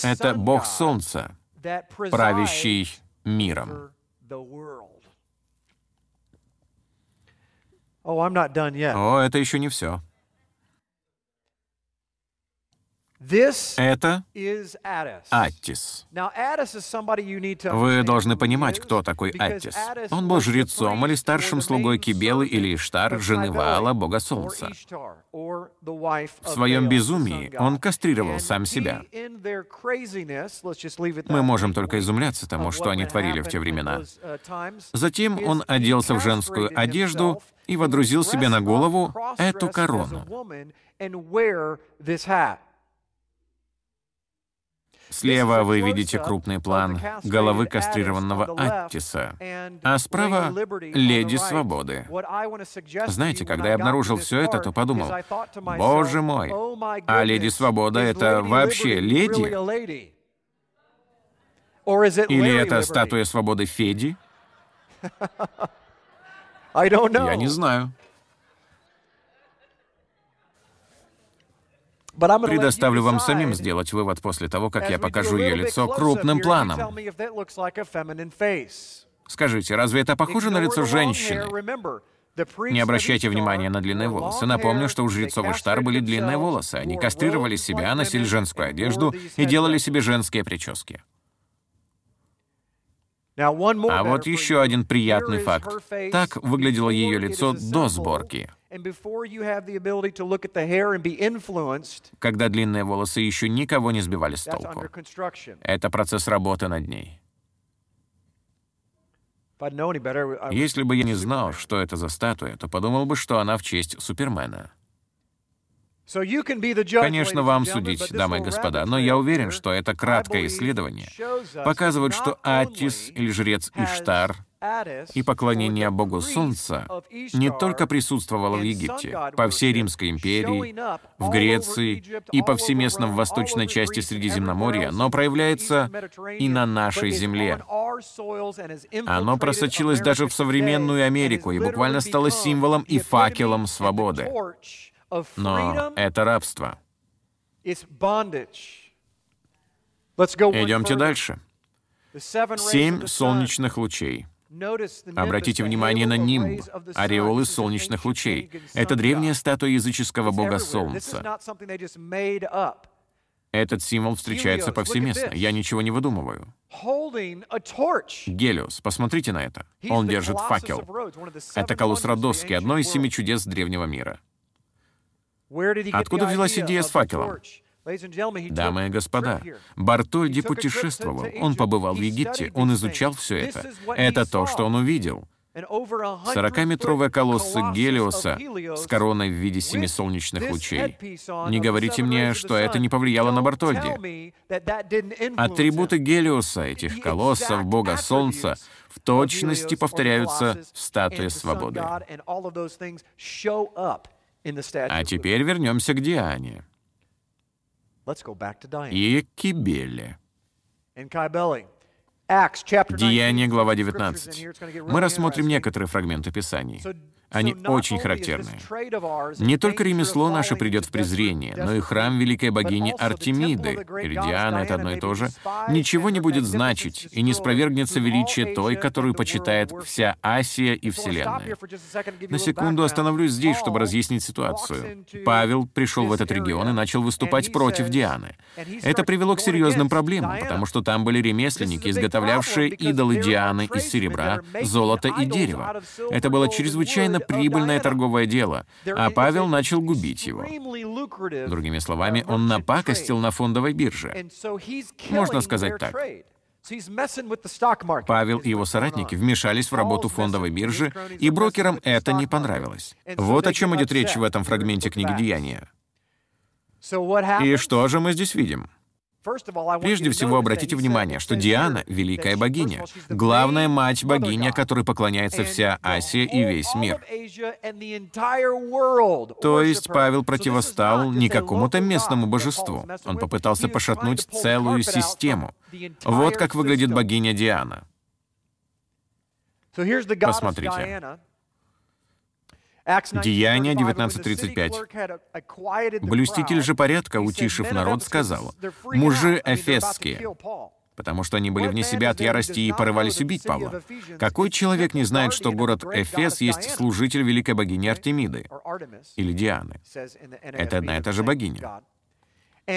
Это Бог Солнца, правящий миром. О, это еще не все. Это Аттис. Вы должны понимать, кто такой Аттис. Он был жрецом или старшим слугой Кибелы или Иштар, жены Ваала, бога солнца. В своем безумии он кастрировал сам себя. Мы можем только изумляться тому, что они творили в те времена. Затем он оделся в женскую одежду и водрузил себе на голову эту корону. Слева вы видите крупный план головы кастрированного Аттиса, а справа — Леди Свободы. Знаете, когда я обнаружил все это, то подумал, боже мой, а Леди Свобода — это вообще леди? Или это статуя свободы Феди? Я не знаю. Предоставлю вам самим сделать вывод после того, как я покажу ее лицо крупным планом. Скажите, разве это похоже на лицо женщины? Не обращайте внимания на длинные волосы. Напомню, что у жрецов Иштар были длинные волосы. Они кастрировали себя, носили женскую одежду и делали себе женские прически. А вот еще один приятный факт. Так выглядело ее лицо до сборки. Когда длинные волосы еще никого не сбивали с толку. Это процесс работы над ней. Если бы я не знал, что это за статуя, то подумал бы, что она в честь Супермена. Конечно, вам судить, дамы и господа, но я уверен, что это краткое исследование показывает, что Атис или жрец Иштар и поклонение Богу Солнца не только присутствовало в Египте, по всей Римской империи, в Греции и повсеместно в восточной части Средиземноморья, но проявляется и на нашей земле. Оно просочилось даже в современную Америку и буквально стало символом и факелом свободы. Но это рабство. Идемте дальше. Семь солнечных лучей. Обратите внимание на нимб, ореолы солнечных лучей. Это древняя статуя языческого бога Солнца. Этот символ встречается повсеместно. Я ничего не выдумываю. Гелиос, посмотрите на это. Он держит факел. Это колосс Родосский, одно из семи чудес древнего мира. Откуда взялась идея с факелом? Дамы и господа, Бартольди путешествовал, он побывал в Египте, он изучал все это. Это то, что он увидел. 40-метровая колосса Гелиоса с короной в виде семи солнечных лучей. Не говорите мне, что это не повлияло на Бартольди. Атрибуты Гелиоса, этих колоссов, бога Солнца, в точности повторяются в статуе свободы. А теперь вернемся к Диане и Кибеле. Деяние, глава 19. Мы рассмотрим некоторые фрагменты Писаний. Они очень характерны. Не только ремесло наше придет в презрение, но и храм великой богини Артемиды, или Дианы, это одно и то же, ничего не будет значить и не спровергнется величие той, которую почитает вся Асия и Вселенная. На секунду остановлюсь здесь, чтобы разъяснить ситуацию. Павел пришел в этот регион и начал выступать против Дианы. Это привело к серьезным проблемам, потому что там были ремесленники, изготовлявшие идолы Дианы из серебра, золота и дерева. Это было чрезвычайно прибыльное торговое дело, а Павел начал губить его. Другими словами, он напакостил на фондовой бирже. Можно сказать так. Павел и его соратники вмешались в работу фондовой биржи, и брокерам это не понравилось. Вот о чем идет речь в этом фрагменте книги «Деяния». И что же мы здесь видим? Прежде всего, обратите внимание, что Диана — великая богиня, главная мать-богиня, которой поклоняется вся Асия и весь мир. То есть Павел противостал не какому-то местному божеству. Он попытался пошатнуть целую систему. Вот как выглядит богиня Диана. Посмотрите. Деяние 19.35. Блюститель же порядка, утишив народ, сказал, «Мужи эфесские, потому что они были вне себя от ярости и порывались убить Павла. Какой человек не знает, что город Эфес есть служитель великой богини Артемиды или Дианы? Это одна и та же богиня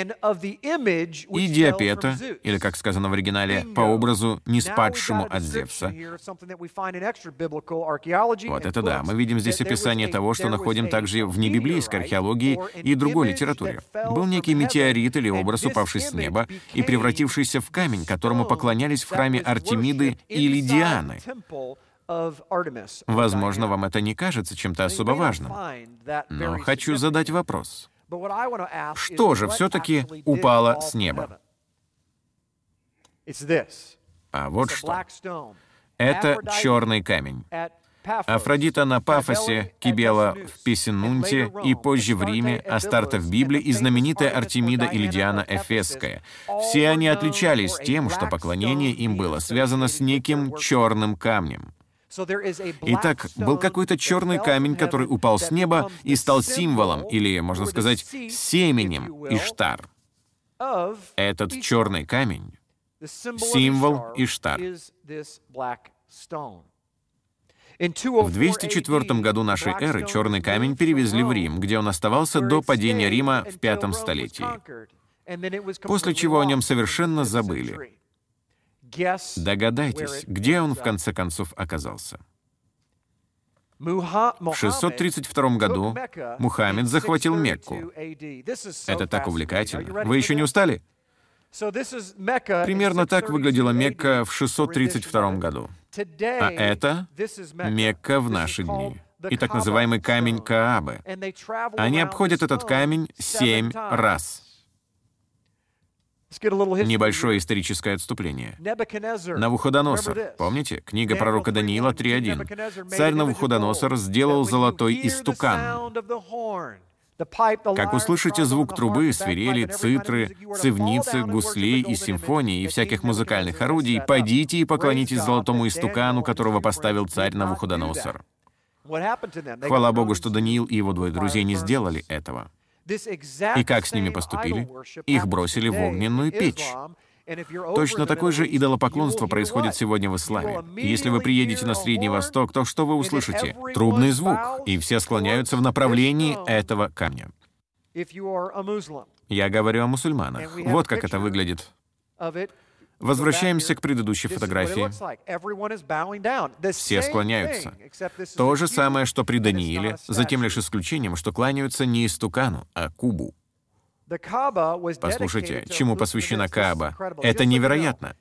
и Диапета, или, как сказано в оригинале, по образу не спадшему от Зевса. Вот это да, мы видим здесь описание того, что находим также в небиблейской археологии и другой литературе. Был некий метеорит или образ, упавший с неба и превратившийся в камень, которому поклонялись в храме Артемиды или Дианы. Возможно, вам это не кажется чем-то особо важным, но хочу задать вопрос. Что же все-таки упало с неба? А вот что. Это черный камень. Афродита на Пафосе, Кибела в Писинунте и позже в Риме, Астарта в Библии и знаменитая Артемида или Диана Эфесская. Все они отличались тем, что поклонение им было связано с неким черным камнем. Итак, был какой-то черный камень, который упал с неба и стал символом, или, можно сказать, семенем Иштар. Этот черный камень — символ Иштар. В 204 году нашей эры черный камень перевезли в Рим, где он оставался до падения Рима в пятом столетии, после чего о нем совершенно забыли. Догадайтесь, где он в конце концов оказался. В 632 году Мухаммед захватил Мекку. Это так увлекательно. Вы еще не устали? Примерно так выглядела Мекка в 632 году. А это Мекка в наши дни. И так называемый камень Каабы. Они обходят этот камень семь раз. Небольшое историческое отступление. Навуходоносор. Помните? Книга пророка Даниила 3.1. Царь Навуходоносор сделал золотой истукан. Как услышите звук трубы, свирели, цитры, цивницы, гуслей и симфонии и всяких музыкальных орудий, пойдите и поклонитесь золотому истукану, которого поставил царь Навуходоносор. Хвала Богу, что Даниил и его двое друзей не сделали этого. И как с ними поступили? Их бросили в огненную печь. Точно такое же идолопоклонство происходит сегодня в исламе. Если вы приедете на Средний Восток, то что вы услышите? Трубный звук, и все склоняются в направлении этого камня. Я говорю о мусульманах. Вот как это выглядит. Возвращаемся к предыдущей фотографии. Все склоняются. То же самое, что при Данииле, за тем лишь исключением, что кланяются не истукану, а кубу. Послушайте, чему посвящена Кааба? Это невероятно.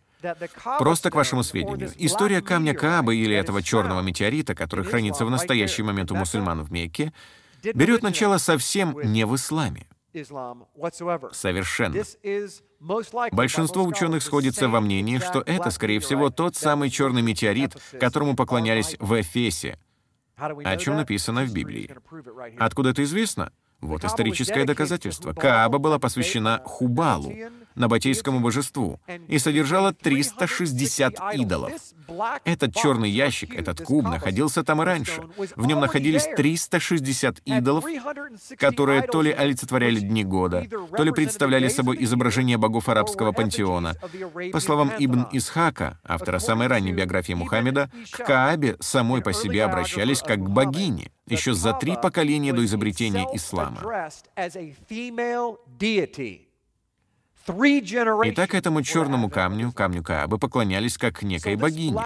Просто к вашему сведению, история камня Каабы или этого черного метеорита, который хранится в настоящий момент у мусульман в Мекке, берет начало совсем не в исламе. Совершенно. Большинство ученых сходится во мнении, что это, скорее всего, тот самый черный метеорит, которому поклонялись в Эфесе, о чем написано в Библии. Откуда это известно? Вот историческое доказательство. Кааба была посвящена Хубалу, набатейскому божеству, и содержала 360 идолов. Этот черный ящик, этот куб, находился там и раньше. В нем находились 360 идолов, которые то ли олицетворяли дни года, то ли представляли собой изображение богов арабского пантеона. По словам Ибн Исхака, автора самой ранней биографии Мухаммеда, к Каабе самой по себе обращались как к богине, еще за три поколения до изобретения ислама. Итак, этому черному камню, камню Каабы, поклонялись как некой богине.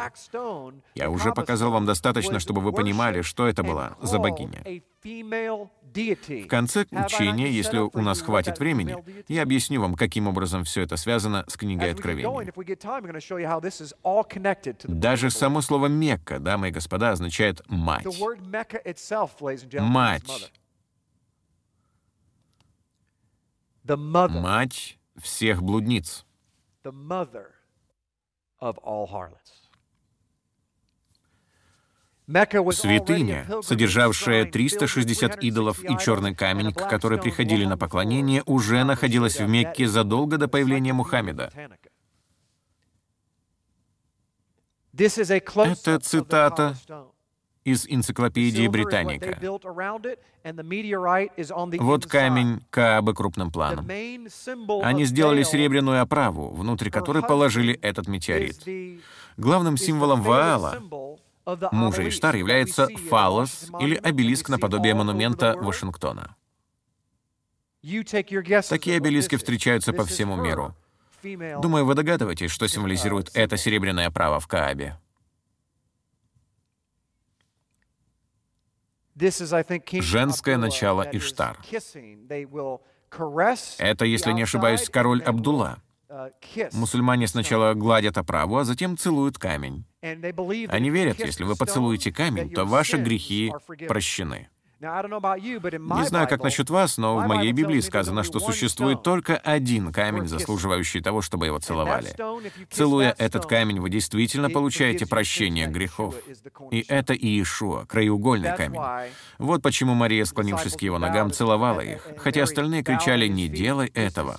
Я уже показал вам достаточно, чтобы вы понимали, что это была за богиня. В конце учения, если у нас хватит времени, я объясню вам, каким образом все это связано с книгой Откровения. Даже само слово «Мекка», дамы и господа, означает «мать». Мать. Мать всех блудниц. Святыня, содержавшая 360 идолов и черный камень, к которой приходили на поклонение, уже находилась в Мекке задолго до появления Мухаммеда. Это цитата из энциклопедии Британика. Вот камень Каабы крупным планом. Они сделали серебряную оправу, внутрь которой положили этот метеорит. Главным символом Ваала, мужа Иштар, является фалос или обелиск наподобие монумента Вашингтона. Такие обелиски встречаются по всему миру. Думаю, вы догадываетесь, что символизирует эта серебряная оправа в Каабе. Женское начало Иштар. Это, если не ошибаюсь, король Абдулла. Uh, Мусульмане сначала гладят оправу, а затем целуют камень. Они верят, если вы поцелуете камень, то ваши грехи прощены. Не знаю, как насчет вас, но в моей Библии сказано, что существует только один камень, заслуживающий того, чтобы его целовали. Целуя этот камень, вы действительно получаете прощение грехов. И это Иешуа, краеугольный камень. Вот почему Мария, склонившись к его ногам, целовала их, хотя остальные кричали «Не делай этого».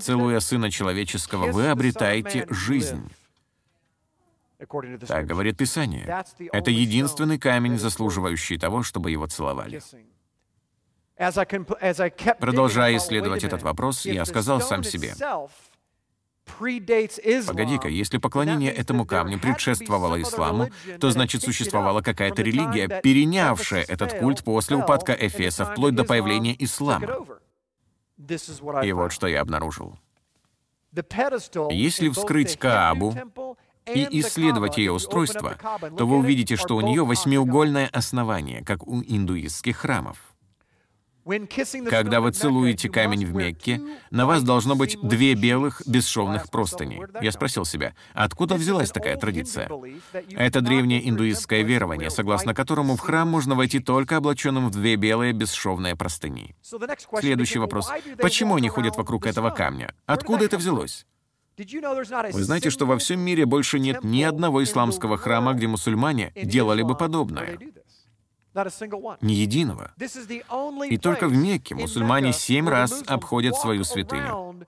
Целуя Сына Человеческого, вы обретаете жизнь. Так говорит Писание. Это единственный камень, заслуживающий того, чтобы его целовали. Продолжая исследовать этот вопрос, я сказал сам себе, Погоди-ка, если поклонение этому камню предшествовало исламу, то значит существовала какая-то религия, перенявшая этот культ после упадка Эфеса вплоть до появления ислама. И вот что я обнаружил. Если вскрыть Каабу и исследовать ее устройство, то вы увидите, что у нее восьмиугольное основание, как у индуистских храмов. Когда вы целуете камень в Мекке, на вас должно быть две белых бесшовных простыни. Я спросил себя, откуда взялась такая традиция? Это древнее индуистское верование, согласно которому в храм можно войти только облаченным в две белые бесшовные простыни. Следующий вопрос. Почему они ходят вокруг этого камня? Откуда это взялось? Вы знаете, что во всем мире больше нет ни одного исламского храма, где мусульмане делали бы подобное? Ни единого. И только в Мекке мусульмане семь раз обходят свою святыню.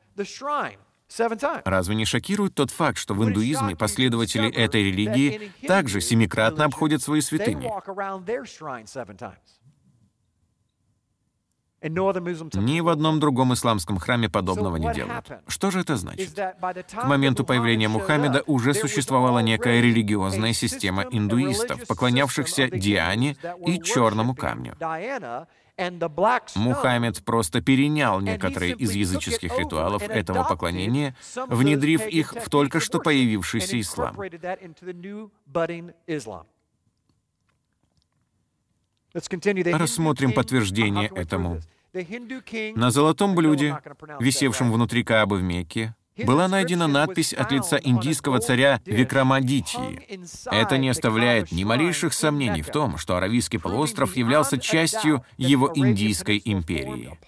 Разве не шокирует тот факт, что в индуизме последователи этой религии также семикратно обходят свои святыни? Ни в одном другом исламском храме подобного не делают. Что же это значит? К моменту появления Мухаммеда уже существовала некая религиозная система индуистов, поклонявшихся Диане и черному камню. Мухаммед просто перенял некоторые из языческих ритуалов этого поклонения, внедрив их в только что появившийся ислам. Рассмотрим подтверждение этому На золотом блюде, висевшем внутри Каабы в Мекке, была найдена надпись от лица индийского царя Викрамадитии. Это не оставляет ни малейших сомнений в том, что Аравийский полуостров являлся частью его Индийской империи.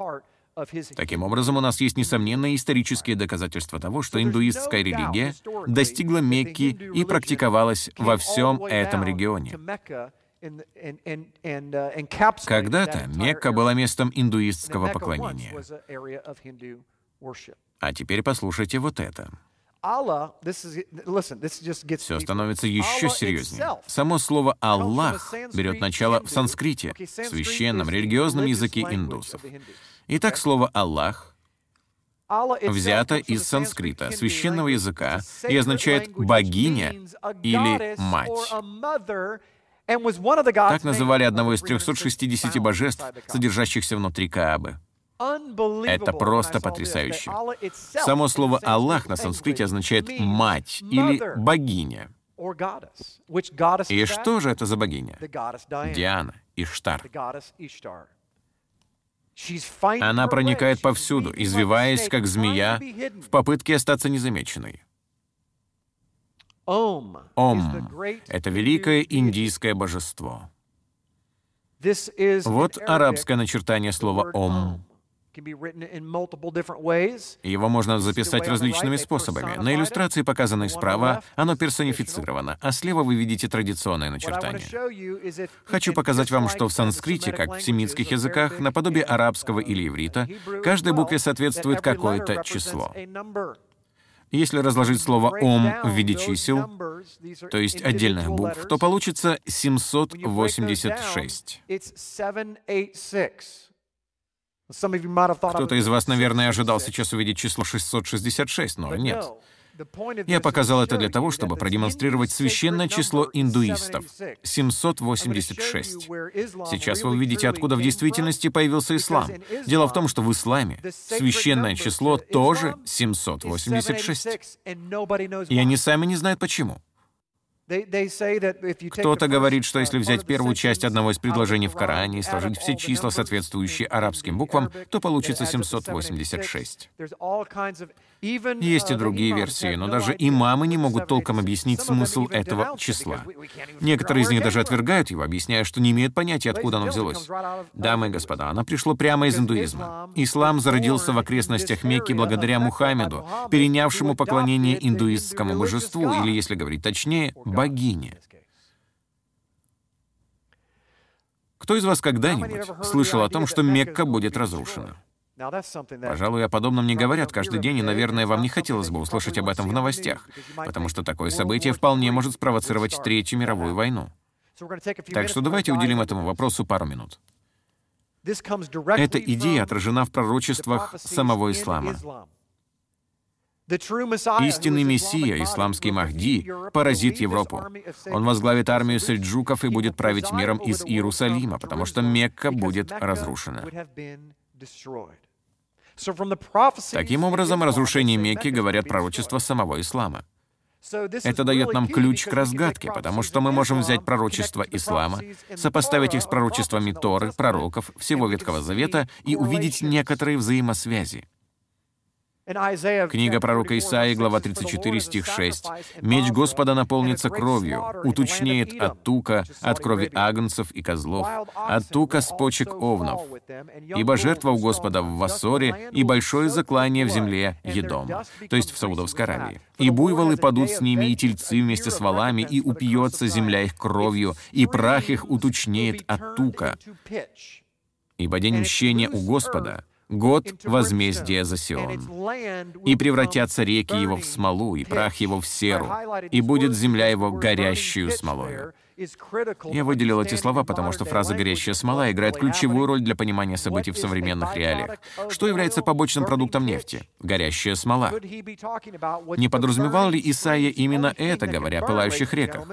Таким образом, у нас есть несомненные исторические доказательства того, что индуистская религия достигла Мекки и практиковалась во всем этом регионе. Когда-то Мекка была местом индуистского поклонения. А теперь послушайте вот это. Все становится еще серьезнее. Само слово «Аллах» берет начало в санскрите, священном религиозном языке индусов. Итак, слово «Аллах» взято из санскрита, священного языка, и означает «богиня» или «мать». Так называли одного из 360 божеств, содержащихся внутри Каабы. Это просто потрясающе. Само слово «Аллах» на санскрите означает «мать» или «богиня». И что же это за богиня? Диана, Иштар. Она проникает повсюду, извиваясь, как змея, в попытке остаться незамеченной. Ом — это великое индийское божество. Вот арабское начертание слова «ом». Его можно записать различными способами. На иллюстрации, показанной справа, оно персонифицировано, а слева вы видите традиционное начертание. Хочу показать вам, что в санскрите, как в семитских языках, наподобие арабского или иврита, каждой букве соответствует какое-то число. Если разложить слово «ом» в виде чисел, то есть отдельных букв, то получится 786. Кто-то из вас, наверное, ожидал сейчас увидеть число 666, но нет. Я показал это для того, чтобы продемонстрировать священное число индуистов — 786. Сейчас вы увидите, откуда в действительности появился ислам. Дело в том, что в исламе священное число тоже 786. И они сами не знают почему. Кто-то говорит, что если взять первую часть одного из предложений в Коране и сложить все числа, соответствующие арабским буквам, то получится 786. Есть и другие версии, но даже имамы не могут толком объяснить смысл этого числа. Некоторые из них даже отвергают его, объясняя, что не имеют понятия, откуда оно взялось. Дамы и господа, оно пришло прямо из индуизма. Ислам зародился в окрестностях Мекки благодаря Мухаммеду, перенявшему поклонение индуистскому божеству, или, если говорить точнее, богине. Кто из вас когда-нибудь слышал о том, что Мекка будет разрушена? Пожалуй, о подобном не говорят каждый день, и, наверное, вам не хотелось бы услышать об этом в новостях, потому что такое событие вполне может спровоцировать Третью мировую войну. Так что давайте уделим этому вопросу пару минут. Эта идея отражена в пророчествах самого ислама. Истинный Мессия, исламский Махди, поразит Европу. Он возглавит армию сельджуков и будет править миром из Иерусалима, потому что Мекка будет разрушена. Таким образом, о разрушении Мекки говорят пророчества самого ислама. Это дает нам ключ к разгадке, потому что мы можем взять пророчества ислама, сопоставить их с пророчествами Торы, пророков, всего Ветхого Завета и увидеть некоторые взаимосвязи. Книга пророка Исаии, глава 34, стих 6. «Меч Господа наполнится кровью, уточнеет от тука, от крови агнцев и козлов, от тука с почек овнов. Ибо жертва у Господа в Вассоре и большое заклание в земле Едом», то есть в Саудовской Аравии. «И буйволы падут с ними, и тельцы вместе с валами, и упьется земля их кровью, и прах их уточнеет от тука. Ибо день мщения у Господа — год возмездия за Сион. И превратятся реки его в смолу, и прах его в серу, и будет земля его горящую смолою. Я выделил эти слова, потому что фраза «горящая смола» играет ключевую роль для понимания событий в современных реалиях. Что является побочным продуктом нефти? Горящая смола. Не подразумевал ли Исаия именно это, говоря о пылающих реках?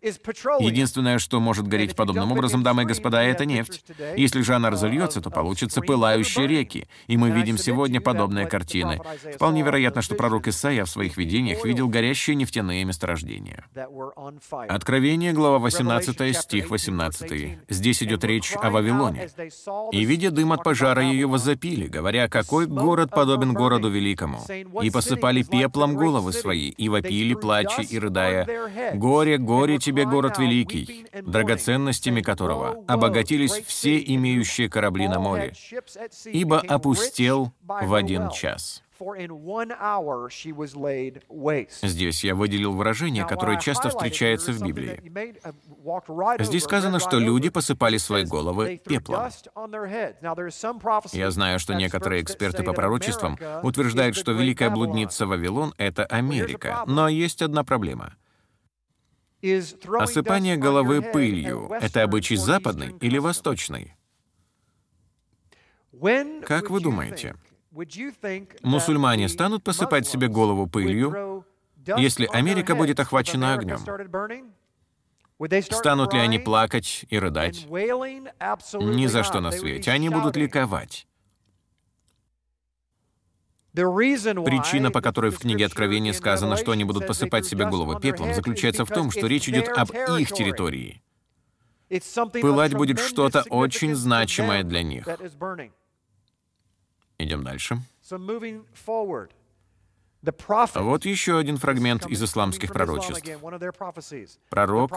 Единственное, что может гореть подобным образом, дамы и господа, это нефть. Если же она разольется, то получатся пылающие реки. И мы видим сегодня подобные картины. Вполне вероятно, что пророк Исаия в своих видениях видел горящие нефтяные месторождения. Откровение, глава 18, стих 18. Здесь идет речь о Вавилоне. «И, видя дым от пожара, ее возопили, говоря, какой город подобен городу великому. И посыпали пеплом головы свои, и вопили, плача и рыдая, «Горе, горе тебе, город великий, драгоценностями которого обогатились все имеющие корабли на море, ибо опустел в один час». Здесь я выделил выражение, которое часто встречается в Библии. Здесь сказано, что люди посыпали свои головы пеплом. Я знаю, что некоторые эксперты по пророчествам утверждают, что великая блудница Вавилон — это Америка. Но есть одна проблема — Осыпание головы пылью — это обычай западный или восточный? Как вы думаете, мусульмане станут посыпать себе голову пылью, если Америка будет охвачена огнем? Станут ли они плакать и рыдать? Ни за что на свете. Они будут ликовать. Причина, по которой в книге Откровения сказано, что они будут посыпать себе голову пеплом, заключается в том, что речь идет об их территории. Пылать будет что-то очень значимое для них. Идем дальше. Вот еще один фрагмент из исламских пророчеств. Пророк,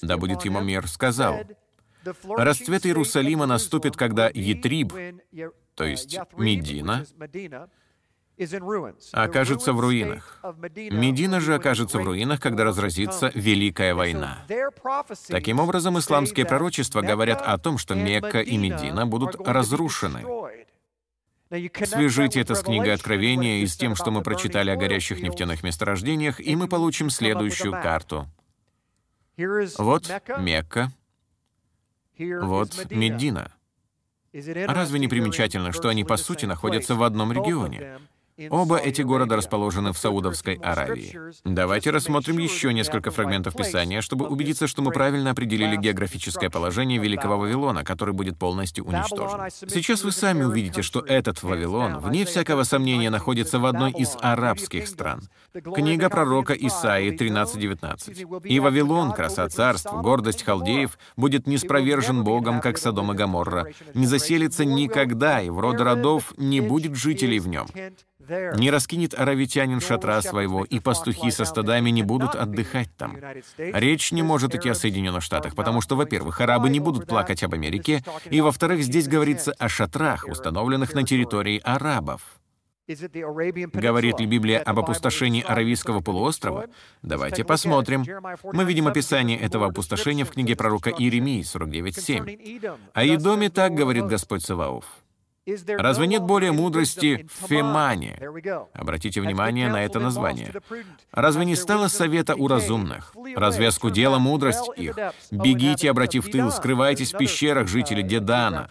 да будет ему мир, сказал, «Расцвет Иерусалима наступит, когда Етриб, то есть Медина, окажется в руинах. Медина же окажется в руинах, когда разразится Великая война. Таким образом, исламские пророчества говорят о том, что Мекка и Медина будут разрушены. Свяжите это с книгой Откровения и с тем, что мы прочитали о горящих нефтяных месторождениях, и мы получим следующую карту. Вот Мекка, вот Медина. Разве не примечательно, что они, по сути, находятся в одном регионе? Оба эти города расположены в Саудовской Аравии. Давайте рассмотрим еще несколько фрагментов Писания, чтобы убедиться, что мы правильно определили географическое положение Великого Вавилона, который будет полностью уничтожен. Сейчас вы сами увидите, что этот Вавилон, вне всякого сомнения, находится в одной из арабских стран. Книга пророка Исаии 13.19. «И Вавилон, краса царств, гордость халдеев, будет неспровержен Богом, как Содом и Гоморра, не заселится никогда, и в род родов не будет жителей в нем». Не раскинет аравитянин шатра своего, и пастухи со стадами не будут отдыхать там. Речь не может идти о Соединенных Штатах, потому что, во-первых, арабы не будут плакать об Америке, и, во-вторых, здесь говорится о шатрах, установленных на территории арабов. Говорит ли Библия об опустошении Аравийского полуострова? Давайте посмотрим. Мы видим описание этого опустошения в книге пророка Иеремии 49.7. «О Едоме так говорит Господь Саваоф. Разве нет более мудрости в Фемане? Обратите внимание на это название. Разве не стало совета у разумных? Разве оскудела мудрость их? Бегите, обратив тыл, скрывайтесь в пещерах, жители Дедана.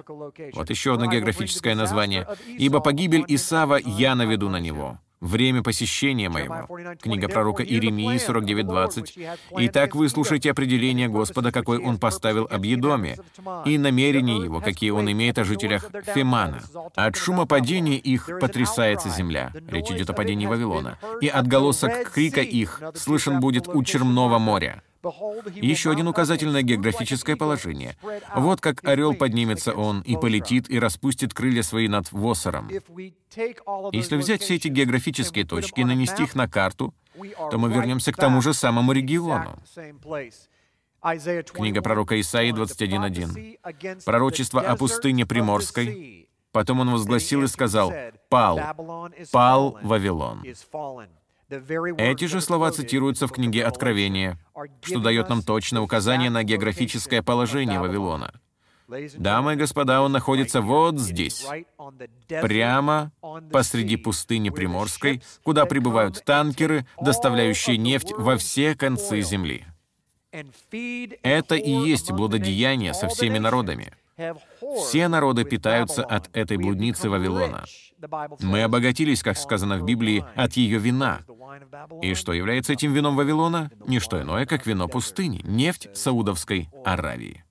Вот еще одно географическое название. «Ибо погибель Исава я наведу на него» время посещения моего. Книга пророка Иеремии 49.20. «Итак, выслушайте определение Господа, какой Он поставил об Едоме, и намерения Его, какие Он имеет о жителях Фемана. От шума падения их потрясается земля». Речь идет о падении Вавилона. «И отголосок крика их слышен будет у Черного моря». Еще один указательное географическое положение. Вот как орел поднимется он и полетит и распустит крылья свои над Восором. Если взять все эти географические точки и нанести их на карту, то мы вернемся к тому же самому региону. Книга пророка Исаии 21.1. Пророчество о пустыне Приморской. Потом он возгласил и сказал, «Пал, пал Вавилон». Эти же слова цитируются в книге Откровения, что дает нам точное указание на географическое положение Вавилона. Дамы и господа, он находится вот здесь, прямо посреди пустыни Приморской, куда прибывают танкеры, доставляющие нефть во все концы земли. Это и есть блудодеяние со всеми народами. Все народы питаются от этой блудницы Вавилона. Мы обогатились, как сказано в Библии, от ее вина, И что является этим вином Вавилона? Не что иное, как вино пустыни, нефть Саудовской Аравии.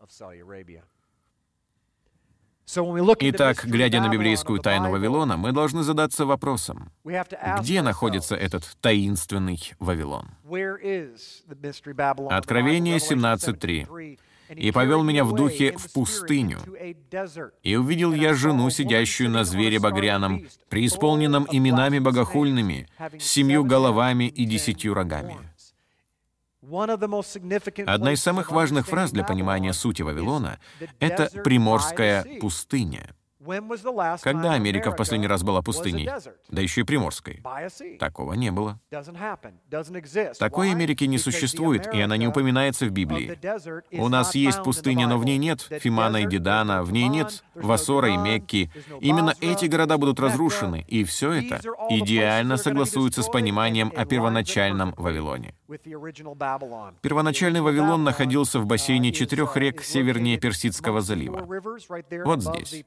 Итак, глядя на библейскую тайну Вавилона, мы должны задаться вопросом, где находится этот таинственный Вавилон? Откровение 17.3. «И повел меня в духе в пустыню, и увидел я жену, сидящую на звере багряном, преисполненном именами богохульными, с семью головами и десятью рогами». Одна из самых важных фраз для понимания сути Вавилона — это «приморская пустыня». Когда Америка в последний раз была пустыней? Да еще и приморской. Такого не было. Такой Америки не существует, и она не упоминается в Библии. У нас есть пустыня, но в ней нет Фимана и Дедана, в ней нет Васора и Мекки. Именно эти города будут разрушены, и все это идеально согласуется с пониманием о первоначальном Вавилоне. Первоначальный Вавилон находился в бассейне четырех рек севернее Персидского залива. Вот здесь.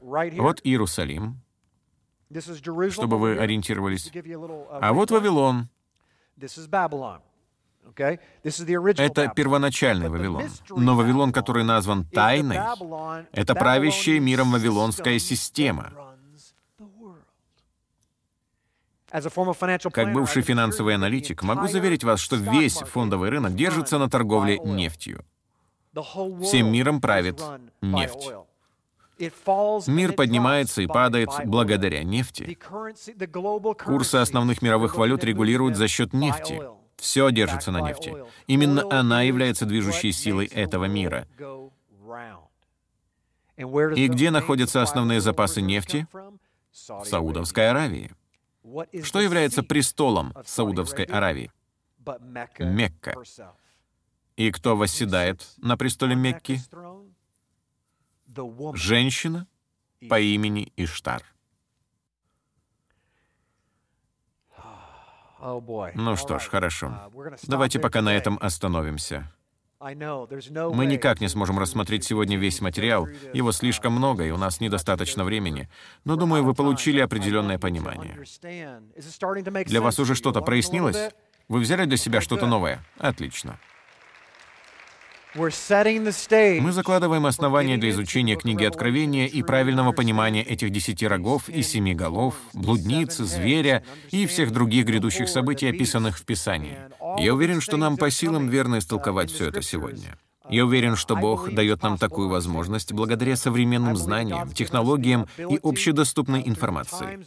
Вот Иерусалим, чтобы вы ориентировались. А вот Вавилон. Это первоначальный Вавилон. Но Вавилон, который назван тайной, это правящая миром вавилонская система. Как бывший финансовый аналитик, могу заверить вас, что весь фондовый рынок держится на торговле нефтью. Всем миром правит нефть. Мир поднимается и падает благодаря нефти. Курсы основных мировых валют регулируют за счет нефти. Все держится на нефти. Именно она является движущей силой этого мира. И где находятся основные запасы нефти? В Саудовской Аравии. Что является престолом Саудовской Аравии? Мекка. И кто восседает на престоле Мекки? Женщина по имени Иштар. Ну что ж, хорошо. Давайте пока на этом остановимся. Мы никак не сможем рассмотреть сегодня весь материал, его слишком много, и у нас недостаточно времени, но думаю, вы получили определенное понимание. Для вас уже что-то прояснилось? Вы взяли для себя что-то новое? Отлично. Мы закладываем основания для изучения книги Откровения и правильного понимания этих десяти рогов и семи голов, блудницы, зверя и всех других грядущих событий, описанных в Писании. Я уверен, что нам по силам верно истолковать все это сегодня. Я уверен, что Бог дает нам такую возможность благодаря современным знаниям, технологиям и общедоступной информации.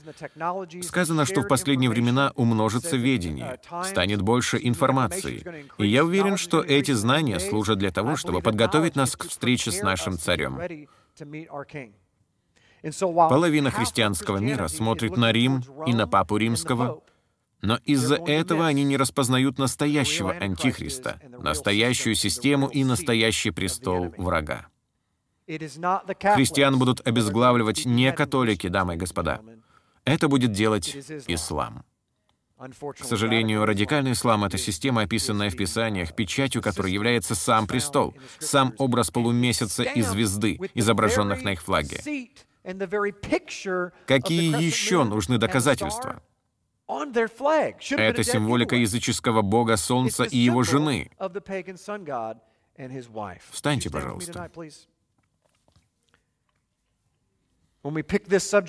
Сказано, что в последние времена умножится ведение, станет больше информации. И я уверен, что эти знания служат для того, чтобы подготовить нас к встрече с нашим царем. Половина христианского мира смотрит на Рим и на Папу Римского — но из-за этого они не распознают настоящего Антихриста, настоящую систему и настоящий престол врага. Христиан будут обезглавливать не католики, дамы и господа. Это будет делать ислам. К сожалению, радикальный ислам — это система, описанная в Писаниях, печатью которой является сам престол, сам образ полумесяца и звезды, изображенных на их флаге. Какие еще нужны доказательства? Это символика языческого бога Солнца и его жены. Встаньте, пожалуйста.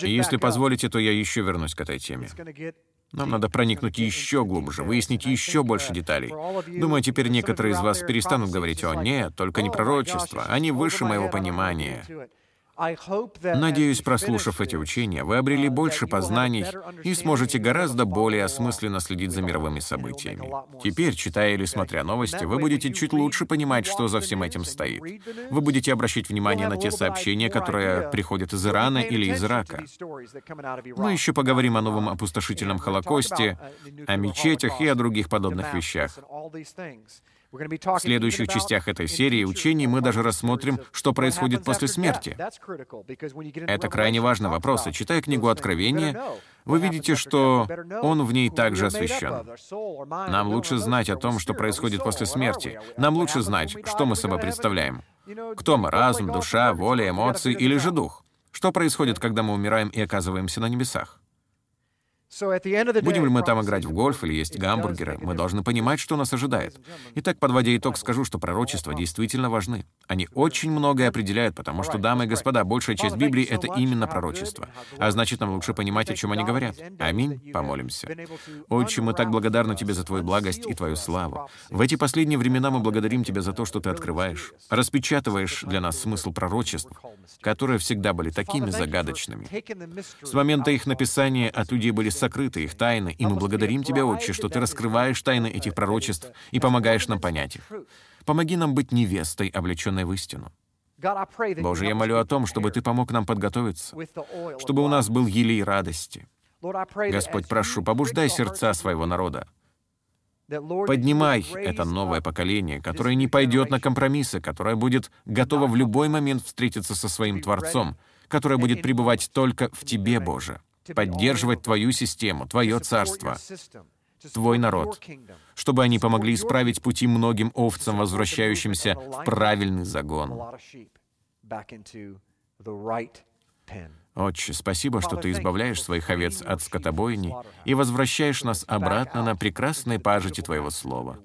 И если позволите, то я еще вернусь к этой теме. Нам надо проникнуть еще глубже, выяснить еще больше деталей. Думаю, теперь некоторые из вас перестанут говорить, «О, нет, только не пророчество, они выше моего понимания». Надеюсь, прослушав эти учения, вы обрели больше познаний и сможете гораздо более осмысленно следить за мировыми событиями. Теперь, читая или смотря новости, вы будете чуть лучше понимать, что за всем этим стоит. Вы будете обращать внимание на те сообщения, которые приходят из Ирана или из Ирака. Мы еще поговорим о новом опустошительном Холокосте, о мечетях и о других подобных вещах. В следующих частях этой серии учений мы даже рассмотрим, что происходит после смерти. Это крайне важный вопрос, и читая книгу Откровения, вы видите, что он в ней также освящен. Нам лучше знать о том, что происходит после смерти. Нам лучше знать, что мы собой представляем. Кто мы, разум, душа, воля, эмоции или же дух? Что происходит, когда мы умираем и оказываемся на небесах? Будем ли мы там играть в гольф или есть гамбургеры, мы должны понимать, что нас ожидает. Итак, подводя итог, скажу, что пророчества действительно важны. Они очень многое определяют, потому что, дамы и господа, большая часть Библии — это именно пророчество. А значит, нам лучше понимать, о чем они говорят. Аминь. Помолимся. Отче, мы так благодарны Тебе за Твою благость и Твою славу. В эти последние времена мы благодарим Тебя за то, что Ты открываешь, распечатываешь для нас смысл пророчеств, которые всегда были такими загадочными. С момента их написания от людей были сокрыты их тайны, и мы благодарим Тебя, Отче, что Ты раскрываешь тайны этих пророчеств и помогаешь нам понять их. Помоги нам быть невестой, облеченной в истину. Боже, я молю о том, чтобы Ты помог нам подготовиться, чтобы у нас был елей радости. Господь, прошу, побуждай сердца своего народа. Поднимай это новое поколение, которое не пойдет на компромиссы, которое будет готово в любой момент встретиться со своим Творцом, которое будет пребывать только в Тебе, Боже поддерживать Твою систему, Твое царство, Твой народ, чтобы они помогли исправить пути многим овцам, возвращающимся в правильный загон. Отче, спасибо, что Ты избавляешь своих овец от скотобойни и возвращаешь нас обратно на прекрасные пажити Твоего Слова.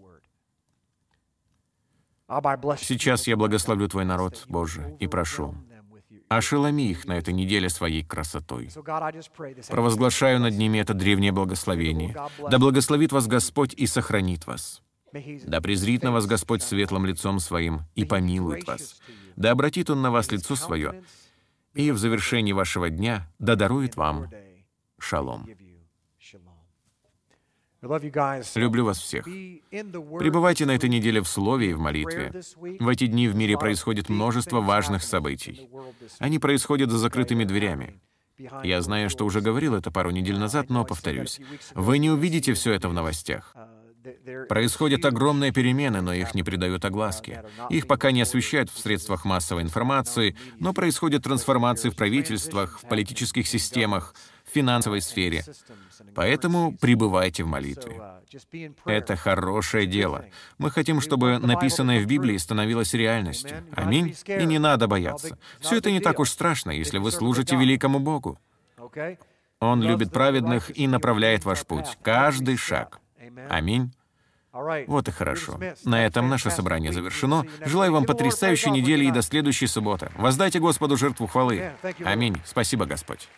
Сейчас я благословлю Твой народ, Боже, и прошу, Ошеломи их на этой неделе своей красотой. Провозглашаю над ними это древнее благословение. Да благословит вас Господь и сохранит вас. Да презрит на вас Господь светлым лицом своим и помилует вас. Да обратит Он на вас лицо свое, и в завершении вашего дня да дарует вам шалом. Люблю вас всех. Пребывайте на этой неделе в Слове и в молитве. В эти дни в мире происходит множество важных событий. Они происходят за закрытыми дверями. Я знаю, что уже говорил это пару недель назад, но повторюсь. Вы не увидите все это в новостях. Происходят огромные перемены, но их не придают огласке. Их пока не освещают в средствах массовой информации, но происходят трансформации в правительствах, в политических системах, финансовой сфере. Поэтому пребывайте в молитве. Это хорошее дело. Мы хотим, чтобы написанное в Библии становилось реальностью. Аминь. И не надо бояться. Все это не так уж страшно, если вы служите великому Богу. Он любит праведных и направляет ваш путь, каждый шаг. Аминь. Вот и хорошо. На этом наше собрание завершено. Желаю вам потрясающей недели и до следующей субботы. Воздайте Господу жертву хвалы. Аминь. Спасибо, Господь.